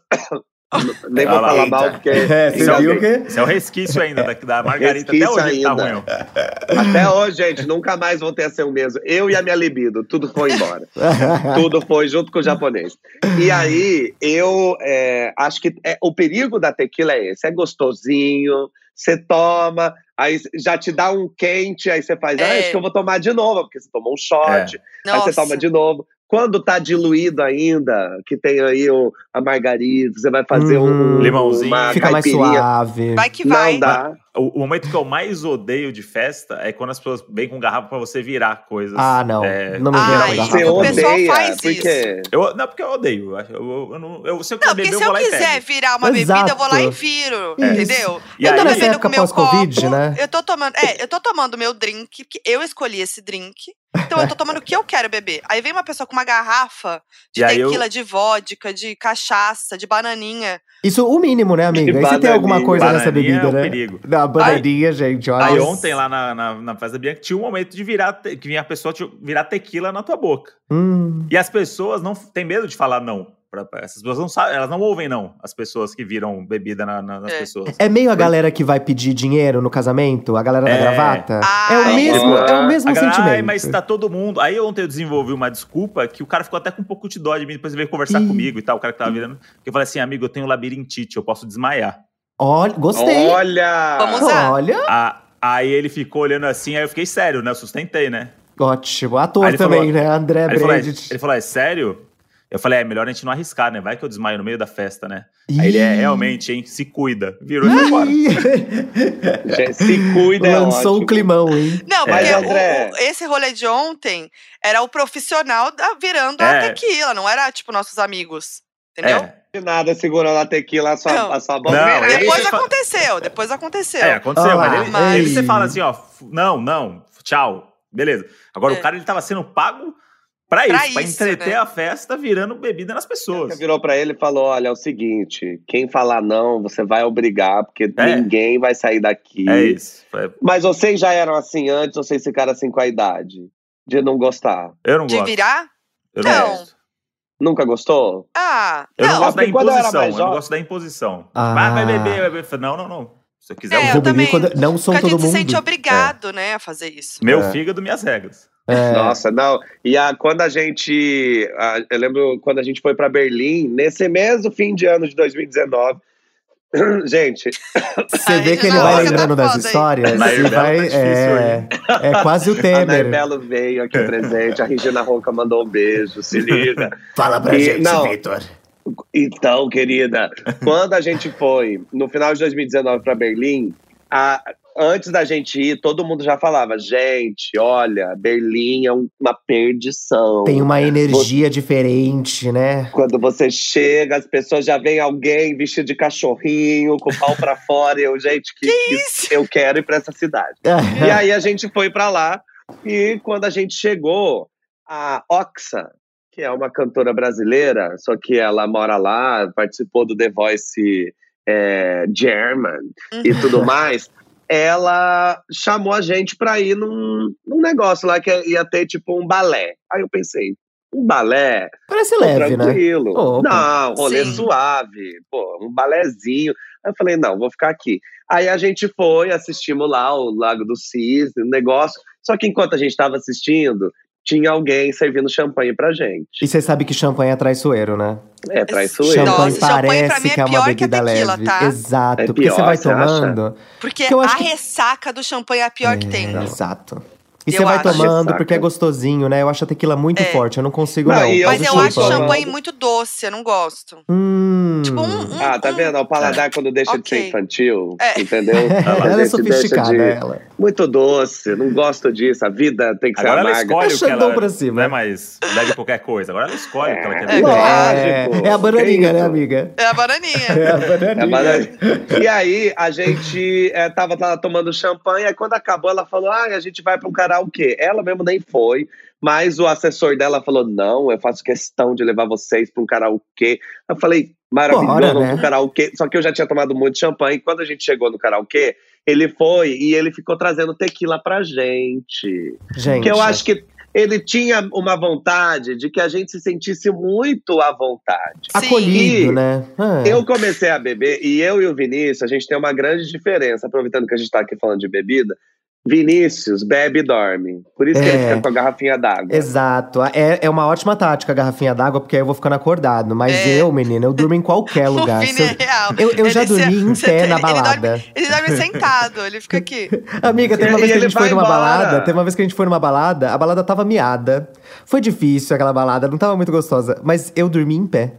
Nem vou Ah falar mal, porque. É, você viu o quê? Isso é o resquício ainda da, da Margarita. Até hoje tá ainda. ruim. ó. Até hoje, gente, nunca mais voltei a ser o mesmo. Eu e a minha libido, tudo foi embora. tudo foi junto com o japonês. E aí, eu é, acho que é, o perigo da tequila é esse: é gostosinho, você toma, aí já te dá um quente, aí você faz, ah, É. acho que eu vou tomar de novo, porque você tomou um shot, aí Nossa. você toma de novo. Quando tá diluído ainda, que tem aí o, a margarita, você vai fazer Uhum. um Limãozinho. uma Fica mais suave. Vai que vai. Não dá. O, o momento que eu mais odeio de festa é quando as pessoas vêm com garrafa pra você virar coisas. Ah, não. É, Não me vira Ai, com Você o pessoal odeia, faz porque... Eu, não, porque eu odeio. Eu, eu, eu não, eu, se eu Não, beber, se eu eu vou lá e quiser pego. virar uma Exato. bebida, eu vou lá e viro, Isso. entendeu? E eu aí- tô bebendo com meu pós-Covid, copo, né? eu tô tomando, é, eu tô tomando meu drink, porque eu escolhi esse drink, então eu tô tomando o que eu quero beber. Aí vem uma pessoa com uma garrafa de E eu- tequila, de vodka, de cachaça, de bananinha. Isso o mínimo, né, amiga? E se tem alguma coisa nessa Bananinha bebida, é um né? perigo. Não, bananinha, gente, olha. Aí ontem lá na, na, na festa da Bianca tinha um momento de virar, que vinha a pessoa te- virar tequila na tua boca. Hum. E as pessoas não têm medo de falar não pra, pra- essas pessoas não sabem, elas não ouvem, não, as pessoas que viram bebida na- na- nas É. pessoas. É meio a galera que vai pedir dinheiro no casamento, a galera da É. gravata. Ah, é o é. mesmo, é o mesmo A galera, sentimento. Ai, mas tá todo mundo. Aí ontem eu desenvolvi uma desculpa que o cara ficou até com um pouco de dó de mim, depois ele veio conversar Ih. comigo e tal, o cara que tava virando. Que eu falei assim, amigo, eu tenho labirintite, eu posso desmaiar. Olha, gostei. Olha! Vamos usar. Olha, Ah, aí ele ficou olhando assim, aí eu fiquei sério, né? Eu sustentei, né? ótimo. Ator também, falou- né? André Bredt. ele falou, é sério? Eu falei, é melhor a gente não arriscar, né? Vai que eu desmaio no meio da festa, né? Aí ele é, Ih. realmente, hein? Se cuida. Virou e embora. Ih. Se cuida, é Lançou ótimo. o climão, hein? Não, Mas, porque o- André- o- esse rolê de ontem era o profissional da- virando a É. tequila, não era tipo nossos amigos. Entendeu? É, De nada segurando a tequila, a sua, Não. a sua boca. Não, Depois aconteceu, depois aconteceu. é, aconteceu, Ah, mas ele, mas- ele você fala assim, ó, não, não, tchau, beleza. Agora É. o cara, ele tava sendo pago pra isso, Pra pra, isso, entreter né? a festa virando bebida nas Você pessoas. virou pra ele e falou: olha, é o seguinte, quem falar não, você vai obrigar, porque É. ninguém vai sair daqui. É isso. Foi- Mas vocês já eram assim antes ou vocês ficaram assim com a idade? De não gostar? Eu não De gosto. virar? Eu não Não. gosto. Nunca gostou? Ah, Eu não, não. gosto da eu imposição. mais Eu não gosto da imposição. Ah. Ah, vai beber, vai beber. Não, não, não. Se eu quiser, É, eu eu vou. Beber também. quando não sou Porque a todo gente se mundo. sente obrigado, né, a fazer isso. Meu É. fígado, minhas regras. É. Nossa, não. E a, quando a gente. a- eu lembro quando a gente foi pra Berlim, nesse mesmo fim de ano de 2019. gente, Você vê que ele vai tá lembrando das aí. histórias e Belo vai. tá difícil é, é quase o a Temer. Nair Belo veio aqui presente, a Regina Ronca mandou um beijo, se liga. Fala pra E- gente. Vitor. Então, querida, quando a gente foi no final de 2019 para Berlim, a- antes da gente ir, todo mundo já falava: gente, olha, Berlim é um- uma perdição. Tem uma energia diferente, né? Quando você chega, as pessoas já vem alguém vestido de cachorrinho, com o pau pra fora, e eu, gente, que, que Isso. eu quero ir pra essa cidade. E aí a gente foi pra lá, e quando a gente chegou, a Oxa, que é uma cantora brasileira, só que ela mora lá, participou do The Voice é, German e tudo mais, ela chamou a gente pra ir num, num negócio lá que ia ter tipo um balé. Aí eu pensei, um balé? Parece leve, né? tranquilo. Não, rolê Sim. suave. Pô, um balézinho. Aí eu falei, não, vou ficar aqui. Aí a gente foi, assistimos lá o Lago do Cisne, o negócio. Só que enquanto a gente estava assistindo, tinha alguém servindo champanhe pra gente. E você sabe que champanhe é traiçoeiro, né? É traiçoeiro. Champanhe Nossa, champanhe pra parece mim é que é uma pior que a bebida tequila, leve. tá? Exato. É porque pior, você vai você acha? tomando. Porque Porque a que- ressaca do champanhe é a pior que tem. É, Exato. E Eu você vai acho. tomando porque é gostosinho, né? Eu acho a tequila muito É. forte, eu não consigo, Não, não. eu Mas eu acho champanhe muito doce, eu não gosto. Hum. Tipo, um, um, Ah, tá vendo? O paladar quando deixa de ser infantil, É. entendeu? A ela é sofisticada, de- ela. Muito doce, não gosto disso. A vida tem que ser Agora ela amarga. escolhe É o que ela... pra cima. Não é mais bebe qualquer coisa. Agora ela escolhe o que ela quer É, beber. lógico. É, é a bananinha, né, amiga? É a bananinha. É a bananinha. É bananinha. E aí, a gente é, tava, tava tomando champanhe, aí quando acabou, ela falou: ah, a gente vai para um karaokê. Ela mesmo nem foi, mas o assessor dela falou: não, eu faço questão de levar vocês para um karaokê. Eu falei: maravilhoso, Bora, né? pro karaokê. Só que eu já tinha tomado muito champanhe. Quando a gente chegou no karaokê, ele foi e ele ficou trazendo tequila pra gente. Gente. Que eu acho que ele tinha uma vontade de que a gente se sentisse muito à vontade. Acolhido, Sim. né? É. Eu comecei a beber e eu e o Vinícius, a gente tem uma grande diferença, aproveitando que a gente tá aqui falando de bebida. Vinícius bebe e dorme. Por isso que É. ele fica com a garrafinha d'água. Exato. É, é uma ótima tática a garrafinha d'água, porque aí eu vou ficando acordado. Mas É. eu, menina, eu durmo em qualquer lugar. O Vini eu- é real. Eu, eu já dormi em pé na ele- balada. Ele dorme, ele dorme sentado, ele fica aqui. Amiga, teve uma E vez que a gente foi numa embora. balada. Teve uma vez que a gente foi numa balada, a balada tava miada. Foi difícil aquela balada, não tava muito gostosa. Mas eu dormi em pé.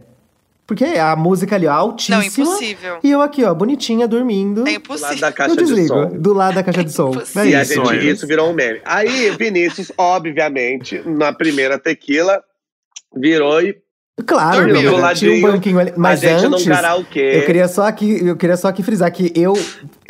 Porque a música ali, ó, altíssima. Não, impossível. E eu aqui, ó, bonitinha, dormindo. É Do lado impossível. da eu caixa de desligo. som. Do lado da caixa de som. impossível. É E a isso. gente, isso virou um meme. Aí, Vinícius, obviamente, na primeira tequila, virou e Claro, Dormiu. amiga, Do tinha um ladinho, banquinho ali. Mas a gente antes, eu queria só aqui, eu queria só aqui frisar que eu,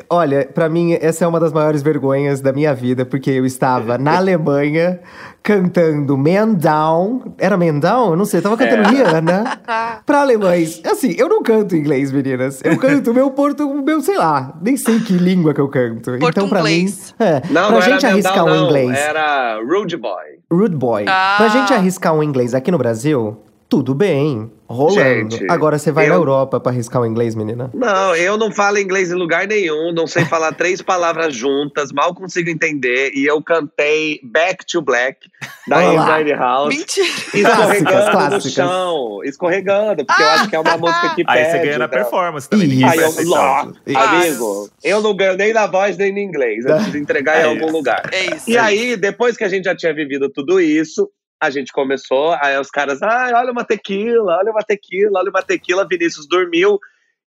olha, pra mim essa é uma das maiores vergonhas da minha vida, porque eu estava na Alemanha cantando Man Down. Era Man Down? Eu não sei, eu tava cantando É. Rihanna pra alemães. Assim, eu não canto inglês, meninas. Eu canto meu porto, meu, sei lá, nem sei que língua que eu canto. então pra mim, é, Não, pra não gente era arriscar Mendal, um não. inglês. Era Rude Boy. Rude Boy. Ah. Pra gente arriscar um inglês aqui no Brasil, tudo bem, rolando. Gente, Agora você vai eu- na Europa pra arriscar o inglês, menina? Não, eu não falo inglês em lugar nenhum, não sei falar três palavras juntas, mal consigo entender. E eu cantei Back to Black, da. Amy House, Mentira. escorregando Clássicas, no chão, escorregando, porque eu acho que é uma música que Aí pede. você ganha na performance também. Isso. Aí eu, Ló, amigo, eu não ganho nem na voz nem no inglês. Eu preciso entregar em É algum isso. lugar. É isso. E aí, depois que a gente já tinha vivido tudo isso, a gente começou, aí os caras, ai, olha uma tequila, olha uma tequila, olha uma tequila, Vinícius dormiu.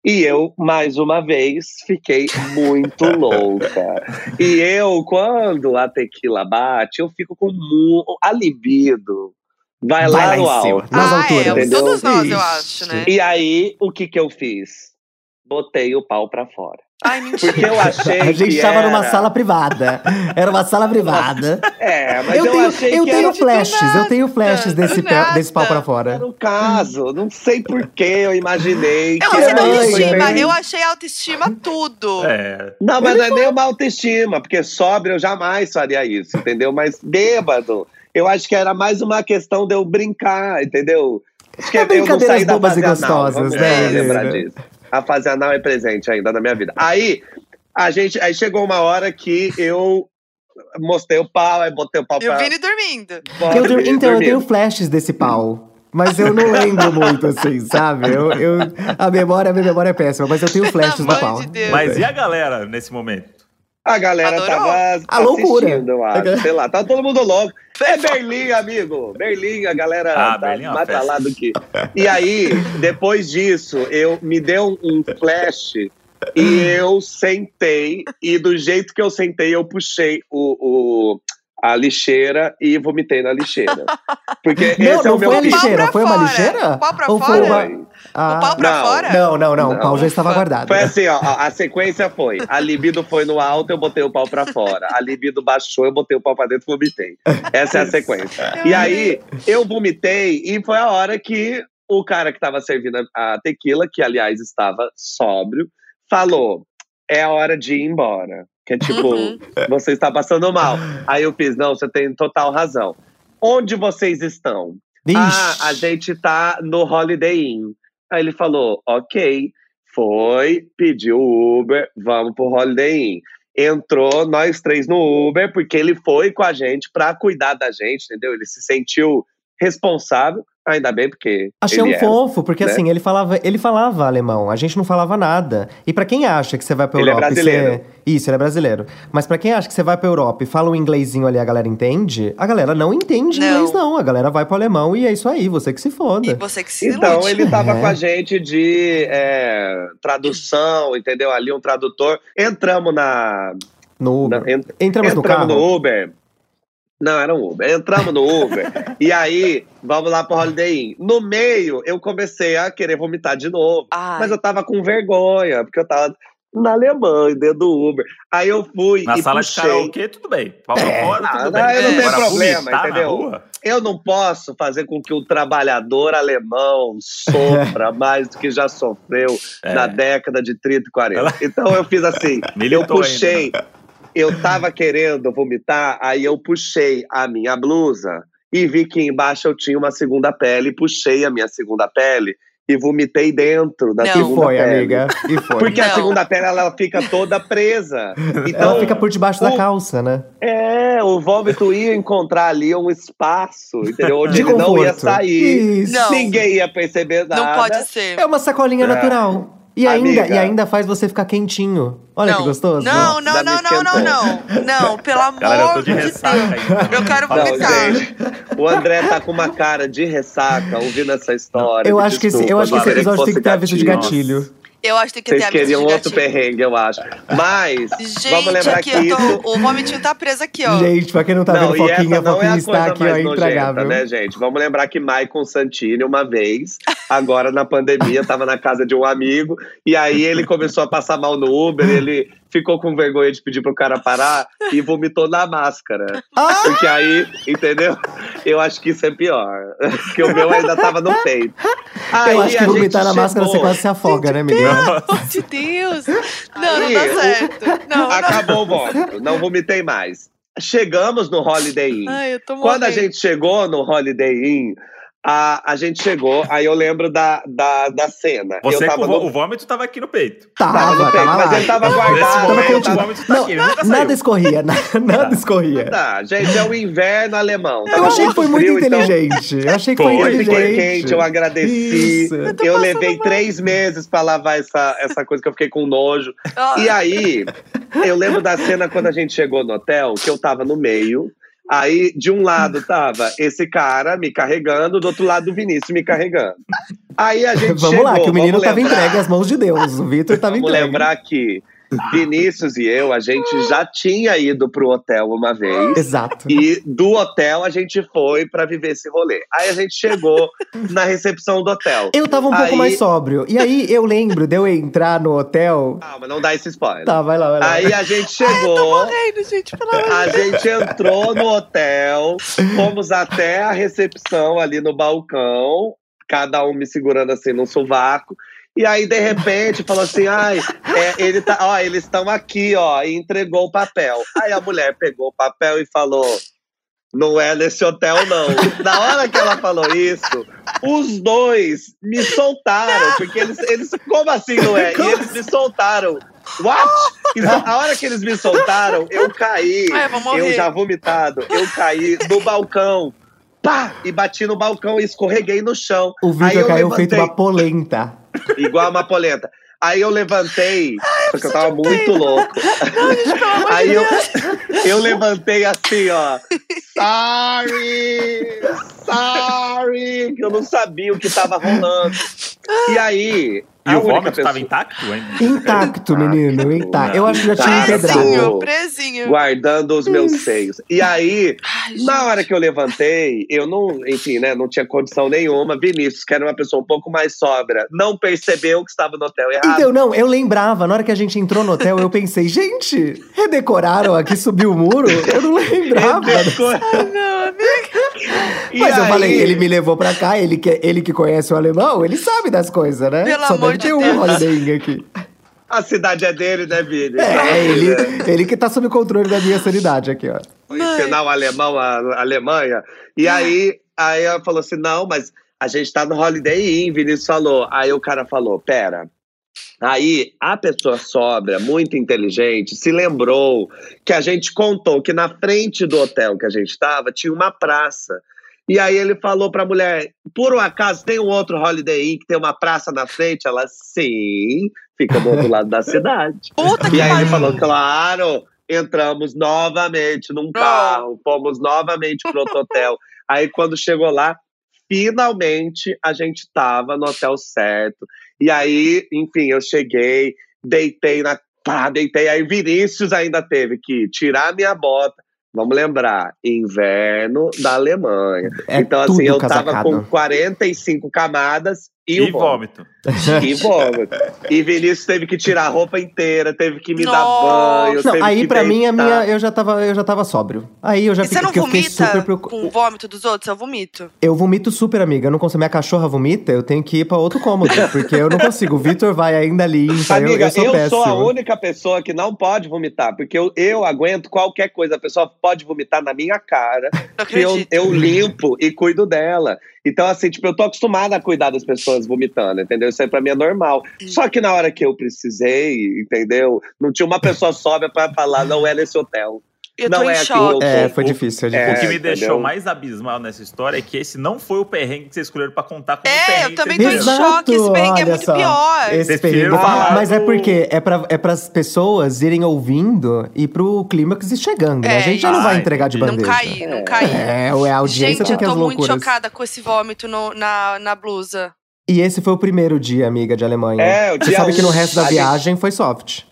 E eu, mais uma vez, fiquei muito louca. E eu, quando a tequila bate, eu fico com mu- a libido. Vai, Vai lá lá no alto. Nas ah, alturas. é, entendeu? todos nós, eu acho, né? E aí, o que que eu fiz? Botei o pau pra fora. Ai, mentira. Porque eu achei A gente que tava numa era- sala privada. Era uma sala privada. É, mas eu, eu tenho, achei eu que tenho era... flashes, eu tenho flashes desse, desse pau pra Era fora. um caso, não sei por que eu imaginei Eu que achei era autoestima, eu achei autoestima tudo. É. Não, mas não é nem uma autoestima, porque sóbrio eu jamais faria isso, entendeu? Mas bêbado, eu acho que era mais uma questão de eu brincar, entendeu? Acho que É eu não brincadeiras saí da bobas e gostosas, vamos né, lembrar menina? disso. A fase anal é presente ainda na minha vida. Aí, a gente, aí chegou uma hora que eu mostrei o pau, aí botei o pau E o pra Vini dormindo. fora, Eu Vini então, eu dormindo. tenho flashes desse pau. Mas eu não lembro muito, assim, sabe? Eu, eu- a, memória, a minha memória é péssima, mas eu tenho flashes do pau. de Deus. Mas e a galera nesse momento? A galera Adorou? tava A loucura. assistindo, eu acho. Sei lá, tá todo mundo louco. É Berlim, amigo. Berlim, a galera Ah, tá Berlim é lá do que. E aí, depois disso, eu me deu um flash e eu sentei. E do jeito que eu sentei, eu puxei o, o- a lixeira e vomitei na lixeira. Porque Não, esse é não o meu foi a lixeira, foi uma lixeira? O pau pra Ou foi fora? uma... Ah, O pau pra Não. fora? Não, não, não, o pau já estava guardado. Foi assim, ó, a sequência foi: a libido foi no alto, eu botei o pau pra fora. A libido baixou, eu botei o pau pra dentro e vomitei. Essa é a sequência. E aí, eu vomitei e foi a hora que o cara que tava servindo a a tequila, que aliás estava sóbrio, falou: é a hora de ir embora. Que é tipo, Uhum. você está passando mal. Aí eu fiz: não, você tem total razão. Onde vocês estão? Ixi. Ah, a gente tá no Holiday Inn. Aí ele falou, ok, foi, pediu o Uber, vamos pro Holiday Inn. Entrou nós três no Uber, porque ele foi com a gente pra cuidar da gente, entendeu? Ele se sentiu responsável, ainda bem, porque. Achei ele um era. fofo, porque né? assim, ele falava, ele falava alemão, a gente não falava nada. E pra quem acha que você vai pra Ele é Europa e brasileiro. você... Isso, ele é brasileiro. Mas pra quem acha que você vai pra Europa e fala um inglesinho ali, a galera entende, a galera não entende Não. inglês não, a galera vai pro alemão e é isso aí, você que se E foda. você que se Então, ilude. ele tava É. com a gente de é, tradução, entendeu? Ali um tradutor. Entramos na. No Uber. na- ent- Entramos no Entramos carro. no Uber. Não, era um Uber. Entramos no Uber. e aí, vamos lá pro Holiday Inn. No meio, eu comecei a querer vomitar de novo. Ai. Mas eu tava com vergonha, porque eu tava na Alemanha, dentro do Uber. Aí eu fui Na e sala de puxei. karaokê, tudo bem. Pau pra fora, Ah, tudo não, bem. aí não tem Agora, problema, na entendeu? Eu não posso fazer com que o trabalhador alemão sofra mais do que já sofreu É. na década de 30 e 40. Então eu fiz assim, eu Militou puxei, ainda, eu tava querendo vomitar, aí eu puxei a minha blusa e vi que embaixo eu tinha uma segunda pele, puxei a minha segunda pele e vomitei dentro da Não. E segunda foi, pele. amiga. E foi. Porque a Não. segunda pele ela fica toda presa. Então, Ela fica por debaixo da o- calça, né? é, o vômito ia encontrar ali um espaço, entendeu? Onde De ele não ia sair. Isso. Não. Ninguém ia perceber nada. Não pode ser. É uma sacolinha É. natural. E ainda, Amiga. e ainda faz você ficar quentinho. Olha não. que gostoso. Não, não, não, não, não, não. Não, pelo amor Galera, eu tô de de ressaca Deus. ainda. Eu quero Não, vomitar. gente, o André tá com uma cara de ressaca ouvindo essa história. Eu acho que esse, eu desculpa, acho que esse episódio tem que ter aviso de gatilho. gatilho. Eu acho que tem que ter Vocês aviso queriam outro gatilho. perrengue, eu acho. Mas, Gente, vamos lembrar aqui que isso... tô, o vomitinho tá preso aqui, ó. Gente, pra quem não tá não, vendo Foquinha, não é Foquinha a está aqui, ó, mais nojenta, intragável. né, gente? Vamos lembrar que Maicon Santini, uma vez, agora na pandemia, tava na casa de um amigo, e aí ele começou a passar mal no Uber, ele ficou com vergonha de pedir pro cara parar e vomitou na máscara. Ah! Porque aí, entendeu? Eu acho que isso é pior. Porque o meu ainda tava no peito. Aí Eu acho que a vomitar na máscara você quase se afoga, né, menina? Pelo amor de Deus. Não, Aí, não tá certo. Não, não. Acabou o vômito, não vomitei mais. Chegamos no Holiday Inn. Ai, eu tô Quando a gente chegou no Holiday Inn, a, a gente chegou, aí eu lembro da, da, da cena. Você eu com tava no- o vômito tava aqui no peito. Tava, tava no tava, peito, mas lá. ele tava guardado. momento, eu o tava- vômito tá Não, aqui, nunca nada escorria, na- nada escorria. Tá, gente, é o inverno alemão. Eu Tava achei que foi muito frio, então inteligente. Eu achei que foi, Foi, Eu inteligente. fiquei quente, eu agradeci. Isso. Eu passando levei mal. três meses pra lavar essa, essa coisa que eu fiquei com nojo. E aí, eu lembro da cena quando a gente chegou no hotel, que eu tava no meio. Aí, de um lado tava esse cara me carregando, do outro lado o Vinícius me carregando. Aí a gente Vamos chegou, lá, que o menino vamos tava lembrar- entregue às mãos de Deus. O Vitor tava Vamos entregue. lembrar que Vinícius e eu, a gente já tinha ido pro hotel uma vez. Exato. E do hotel a gente foi pra viver esse rolê. Aí a gente chegou na recepção do hotel. Eu tava um pouco Aí- mais sóbrio. E aí eu lembro de eu entrar no hotel. Calma, não dá esse spoiler. Tá, vai lá, vai lá. Aí a gente chegou. morrendo, gente, A gente entrou no hotel, fomos até a recepção ali no balcão, cada um me segurando assim no sovaco. E aí, de repente, falou assim: ai, é, ele tá, ó, eles estão aqui, ó, e entregou o papel. Aí a mulher pegou o papel e falou: não é nesse hotel, não. Na hora que ela falou isso, os dois me soltaram, porque eles, eles como assim não é? E eles me soltaram. What? A hora que eles me soltaram, eu caí. Ai, eu. Eu já vomitado, eu caí no balcão. Pá! E bati no balcão e escorreguei no chão. O Vitor eu caiu levantei, feito uma polenta. Igual uma polenta. Aí eu levantei, só que eu tava muito louco. Aí eu, eu levantei assim, ó. Sorry! Sorry! Que eu não sabia o que tava rolando. E aí. E a o vômito pessoa- tava intacto ainda? Intacto, menino, intacto. Eu acho que já tinha empedrado. Presinho, presinho. guardando os meus seios. E aí, Ai, na hora que eu levantei, eu não, enfim, né, não tinha condição nenhuma. Vinícius, que era uma pessoa um pouco mais sobra, não percebeu que estava no hotel errado. Então, não, eu lembrava, na hora que a gente entrou no hotel, eu pensei, gente, redecoraram aqui, subiu o muro? Eu não lembrava. Não, amiga. E Mas eu aí- falei, ele me levou pra cá, ele que, ele que conhece o alemão, ele sabe das coisas, né? Pelo Só amor deve de ter um Deus. Holiday Inn aqui. A cidade é dele, né, Vini? É, ele, ele que tá sob controle da minha sanidade aqui, ó. Vou ensinar o alemão a, a Alemanha. E aí, aí ela falou assim: não, mas a gente tá no Holiday Inn, Vinícius falou. Aí o cara falou: pera. Aí a pessoa sobra, muito inteligente, se lembrou que a gente contou que na frente do hotel que a gente estava tinha uma praça. E aí ele falou pra mulher: por um acaso tem um outro Holiday Inn que tem uma praça na frente? Ela, sim, fica do outro lado da cidade. Puta que E aí ele pariu. falou, claro, entramos novamente num carro, fomos novamente pro outro hotel. Aí quando chegou lá, finalmente a gente tava no hotel certo. E aí, enfim, eu cheguei, deitei na. Pá, deitei. Aí Vinícius ainda teve que tirar minha bota. Vamos lembrar, inverno da Alemanha. É então, assim, eu casacado. tava com 45 camadas e, E o vômito. vômito. E vômito. E Vinícius teve que tirar a roupa inteira, teve que me dar Nossa. banho. Não, teve aí que pra mim, a minha, eu já tava, eu já tava sóbrio. Aí eu já E você fiquei, não porque eu fiquei vomita super preocupado. com o vômito dos outros? Eu vomito. Eu vomito super, amiga. Eu não consigo. Minha cachorra vomita, eu tenho que ir pra outro cômodo. porque eu não consigo. O Vitor vai ainda limpa. eu, Amiga, eu sou péssimo. a única pessoa que não pode vomitar, porque eu, eu aguento qualquer coisa. A pessoa pode vomitar na minha cara, Não que eu, eu limpo e cuido dela. Então, assim, tipo, eu tô acostumada a cuidar das pessoas vomitando, entendeu? Isso aí pra mim é normal. Só que na hora que eu precisei, entendeu? Não tinha uma pessoa sóbria pra falar, não é nesse hotel. Eu tô não em é aqui choque. É, foi difícil. Foi é, difícil. o que me entendeu? deixou mais abismal nessa história é que esse não foi o perrengue que vocês escolheram pra contar como É, perrengue eu também tô em choque. Esse perrengue é muito só. pior. Esse Vocês perrengue. falar Mas é porque é pra, é pras pessoas irem ouvindo e pro clímax ir chegando. né? É, A gente já não vai entregar de Não Não bandeja. caí, não caí. É, a audiência Gente, tem eu que as tô muito chocada com esse vômito no- na, na blusa. E esse foi o primeiro dia, amiga, de Alemanha. É, o Você dia sabe que no resto da viagem foi soft.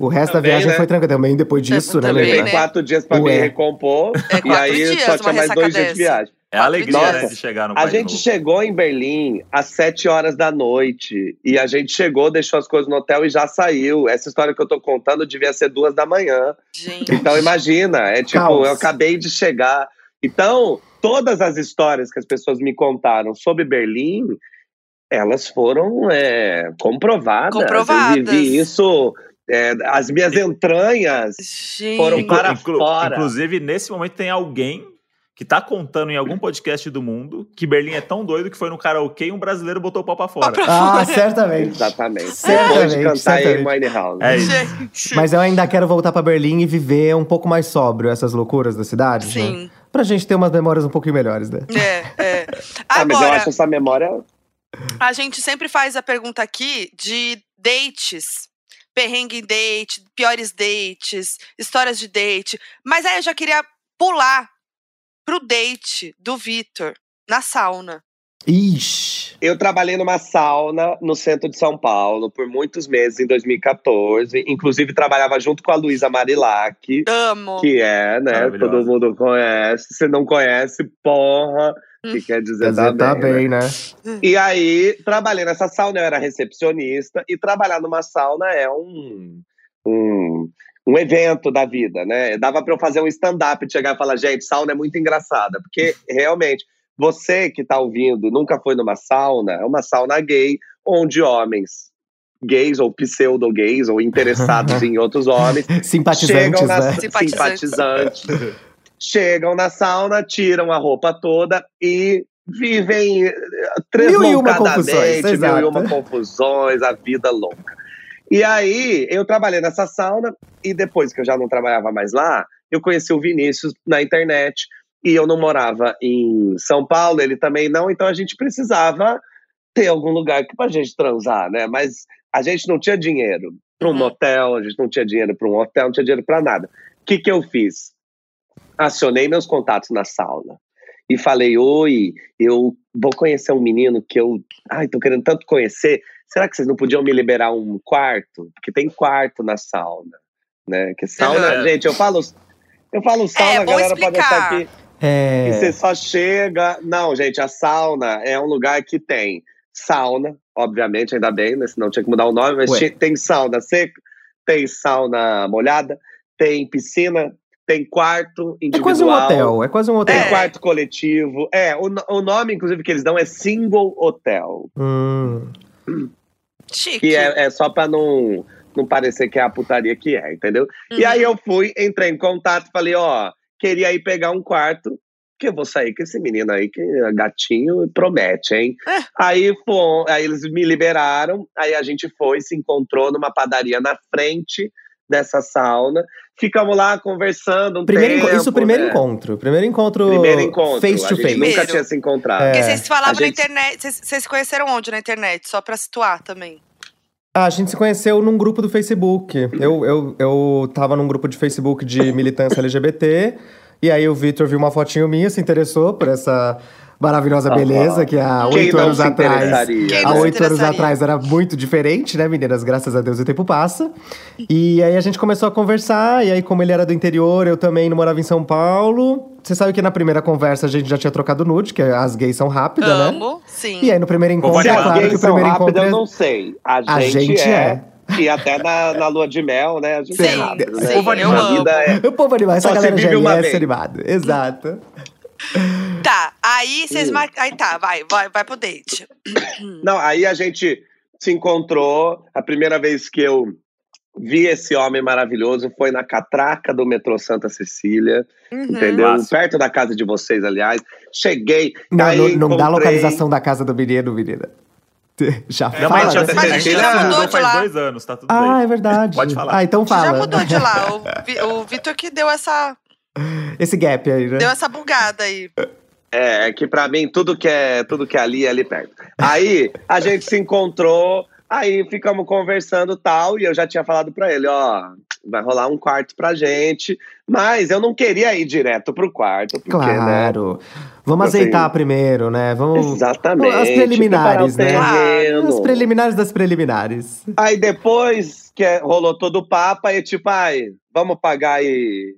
O resto Também, da viagem né? foi tranquilo também, depois disso, né, também, Levei né? quatro dias pra me Ué. recompor. É, e aí dias, só tinha mais dois dias de viagem. É a alegria, Nossa, né, de chegar no A gente novo. chegou em Berlim às 7 horas da noite. E a gente chegou, deixou as coisas no hotel e já saiu. Essa história que eu tô contando devia ser duas da manhã. Gente. Então imagina, é tipo, Caos. eu acabei de chegar. Então, todas as histórias que as pessoas me contaram sobre Berlim, elas foram é, comprovadas. Comprovadas. Eu vivi isso. É, as minhas entranhas Gente. Foram para inclu- fora. Inclusive, nesse momento tem alguém que tá contando em algum podcast do mundo que Berlim é tão doido que foi no karaokê e um brasileiro botou o pau pra fora. Ah, certamente. Exatamente. Certamente, Depois de cantar certamente. em Winehouse. É isso. Gente. Mas eu ainda quero voltar pra Berlim e viver um pouco mais sóbrio essas loucuras da cidade. Né? Sim. Pra gente ter umas memórias um pouquinho melhores, né? É, é. Ah, mas eu Agora, acho essa memória. a gente sempre faz a pergunta aqui de dates. Perrengue em date, piores dates, histórias de date. Mas aí eu já queria pular pro date do Vitor na sauna. Ixi. Eu trabalhei numa sauna no centro de São Paulo por muitos meses em 2014. Inclusive, trabalhava junto com a Luísa Marilac, Amo. que é, né? Todo mundo conhece. Se não conhece, porra, que quer dizer Quer dizer, tá tá bem, né? bem, né? E aí, trabalhei nessa sauna, eu era recepcionista, e trabalhar numa sauna é um, um, um evento da vida, né? Dava pra eu fazer um stand-up e chegar e falar, gente, sauna é muito engraçada, porque realmente, você que tá ouvindo e nunca foi numa sauna, é uma sauna gay, onde homens gays ou pseudo-gays ou interessados em outros homens Simpatizantes, chegam na né? Simpatizantes. simpatizantes. chegam na sauna, tiram a roupa toda e vivem eh, Mil e uma confusões, tresloucadamente, mil e uma confusões, a vida louca. E aí, eu trabalhei nessa sauna e depois que eu já não trabalhava mais lá, eu conheci o Vinícius na internet e eu não morava em São Paulo, ele também não, então a gente precisava ter algum lugar que pra gente transar, né? Mas a gente não tinha dinheiro para um Uhum. motel, a gente não tinha dinheiro para um hotel, não tinha dinheiro para nada. O que, que eu fiz? Acionei meus contatos na sauna e falei: Oi, eu vou conhecer um menino que eu. Ai, tô querendo tanto conhecer. Será que vocês não podiam me liberar um quarto? Porque tem quarto na sauna, né? Que sauna, Uhum. gente, eu falo. Eu falo sauna, É, a galera pode achar explicar. que É. e você só chega. Não, gente, a sauna é um lugar que tem sauna, obviamente, ainda bem, né? Senão tinha que mudar o nome, mas Ué. tem sauna seca, tem sauna molhada, tem piscina, tem quarto É individual. quase um hotel, é quase um hotel. Tem É. quarto coletivo. É, o, o nome, inclusive, que eles dão é Single Hotel. Hum. Chique. Que é, é só pra não, não parecer que é a putaria que é, entendeu? E Uhum. aí eu fui, entrei em contato, falei, ó, queria ir pegar um quarto, que eu vou sair com esse menino aí, que é gatinho, promete, hein? É. Aí, fom- aí eles me liberaram, aí a gente foi, se encontrou numa padaria na frente dessa sauna, ficamos lá conversando um Primeiro tempo, isso, primeiro né? encontro. Primeiro encontro, Primeiro encontro, face a to gente face. nunca tinha se encontrado. É. Porque vocês falavam A na gente- internet. Vocês, vocês se conheceram onde na internet? Só pra situar também. Ah, a gente se conheceu num grupo do Facebook. Eu, eu, eu tava num grupo de Facebook de militância LGBT. E aí o Vitor viu uma fotinho minha, se interessou por essa maravilhosa Aham. beleza que há oito anos atrás. né? Há oito anos atrás era muito diferente, né, meninas? Graças a Deus o tempo passa. E aí a gente começou a conversar, e aí, como ele era do interior, eu também não morava em São Paulo. Você sabe que na primeira conversa a gente já tinha trocado nude, que as gays são rápidas, né? Amo, sim. E aí no primeiro encontro, é claro que o primeiro rápidas, encontro eu é. não sei. A gente, A gente é. E até na, na lua de mel, né? A gente é Sim, rápido, né? sim, Povo eu animado. É. O povo animal, essa Só galera GLS vez. animado. Exato. Tá, aí vocês Hum. marcam. Aí tá, vai, vai, vai pro date. Não, aí a gente se encontrou. A primeira vez que eu vi esse homem maravilhoso foi na catraca do metrô Santa Cecília, Uhum. entendeu? Máximo. Perto da casa de vocês, aliás. Cheguei. Não, aí não, não dá a encontrei- localização da casa do menino, menina. Já Não, fala, mas né? já, Mas a gente já mudou de faz lá. dois anos, tá tudo Ah, bem. é verdade. Pode falar. Ah, então A gente fala. já mudou de lá. O, o Vitor que deu essa, Esse gap aí, né? deu essa bugada aí. É, é que pra mim tudo que é tudo que é ali é ali perto. Aí a gente se encontrou, aí ficamos conversando tal, e eu já tinha falado pra ele, ó, vai rolar um quarto pra gente, mas eu não queria ir direto pro quarto, porque, né? Claro. Vamos Assim, azeitar primeiro, né? Vamos. Exatamente. As preliminares, né? terreno. As preliminares das preliminares. Aí depois que rolou todo o papo, aí tipo, ai, vamos pagar e.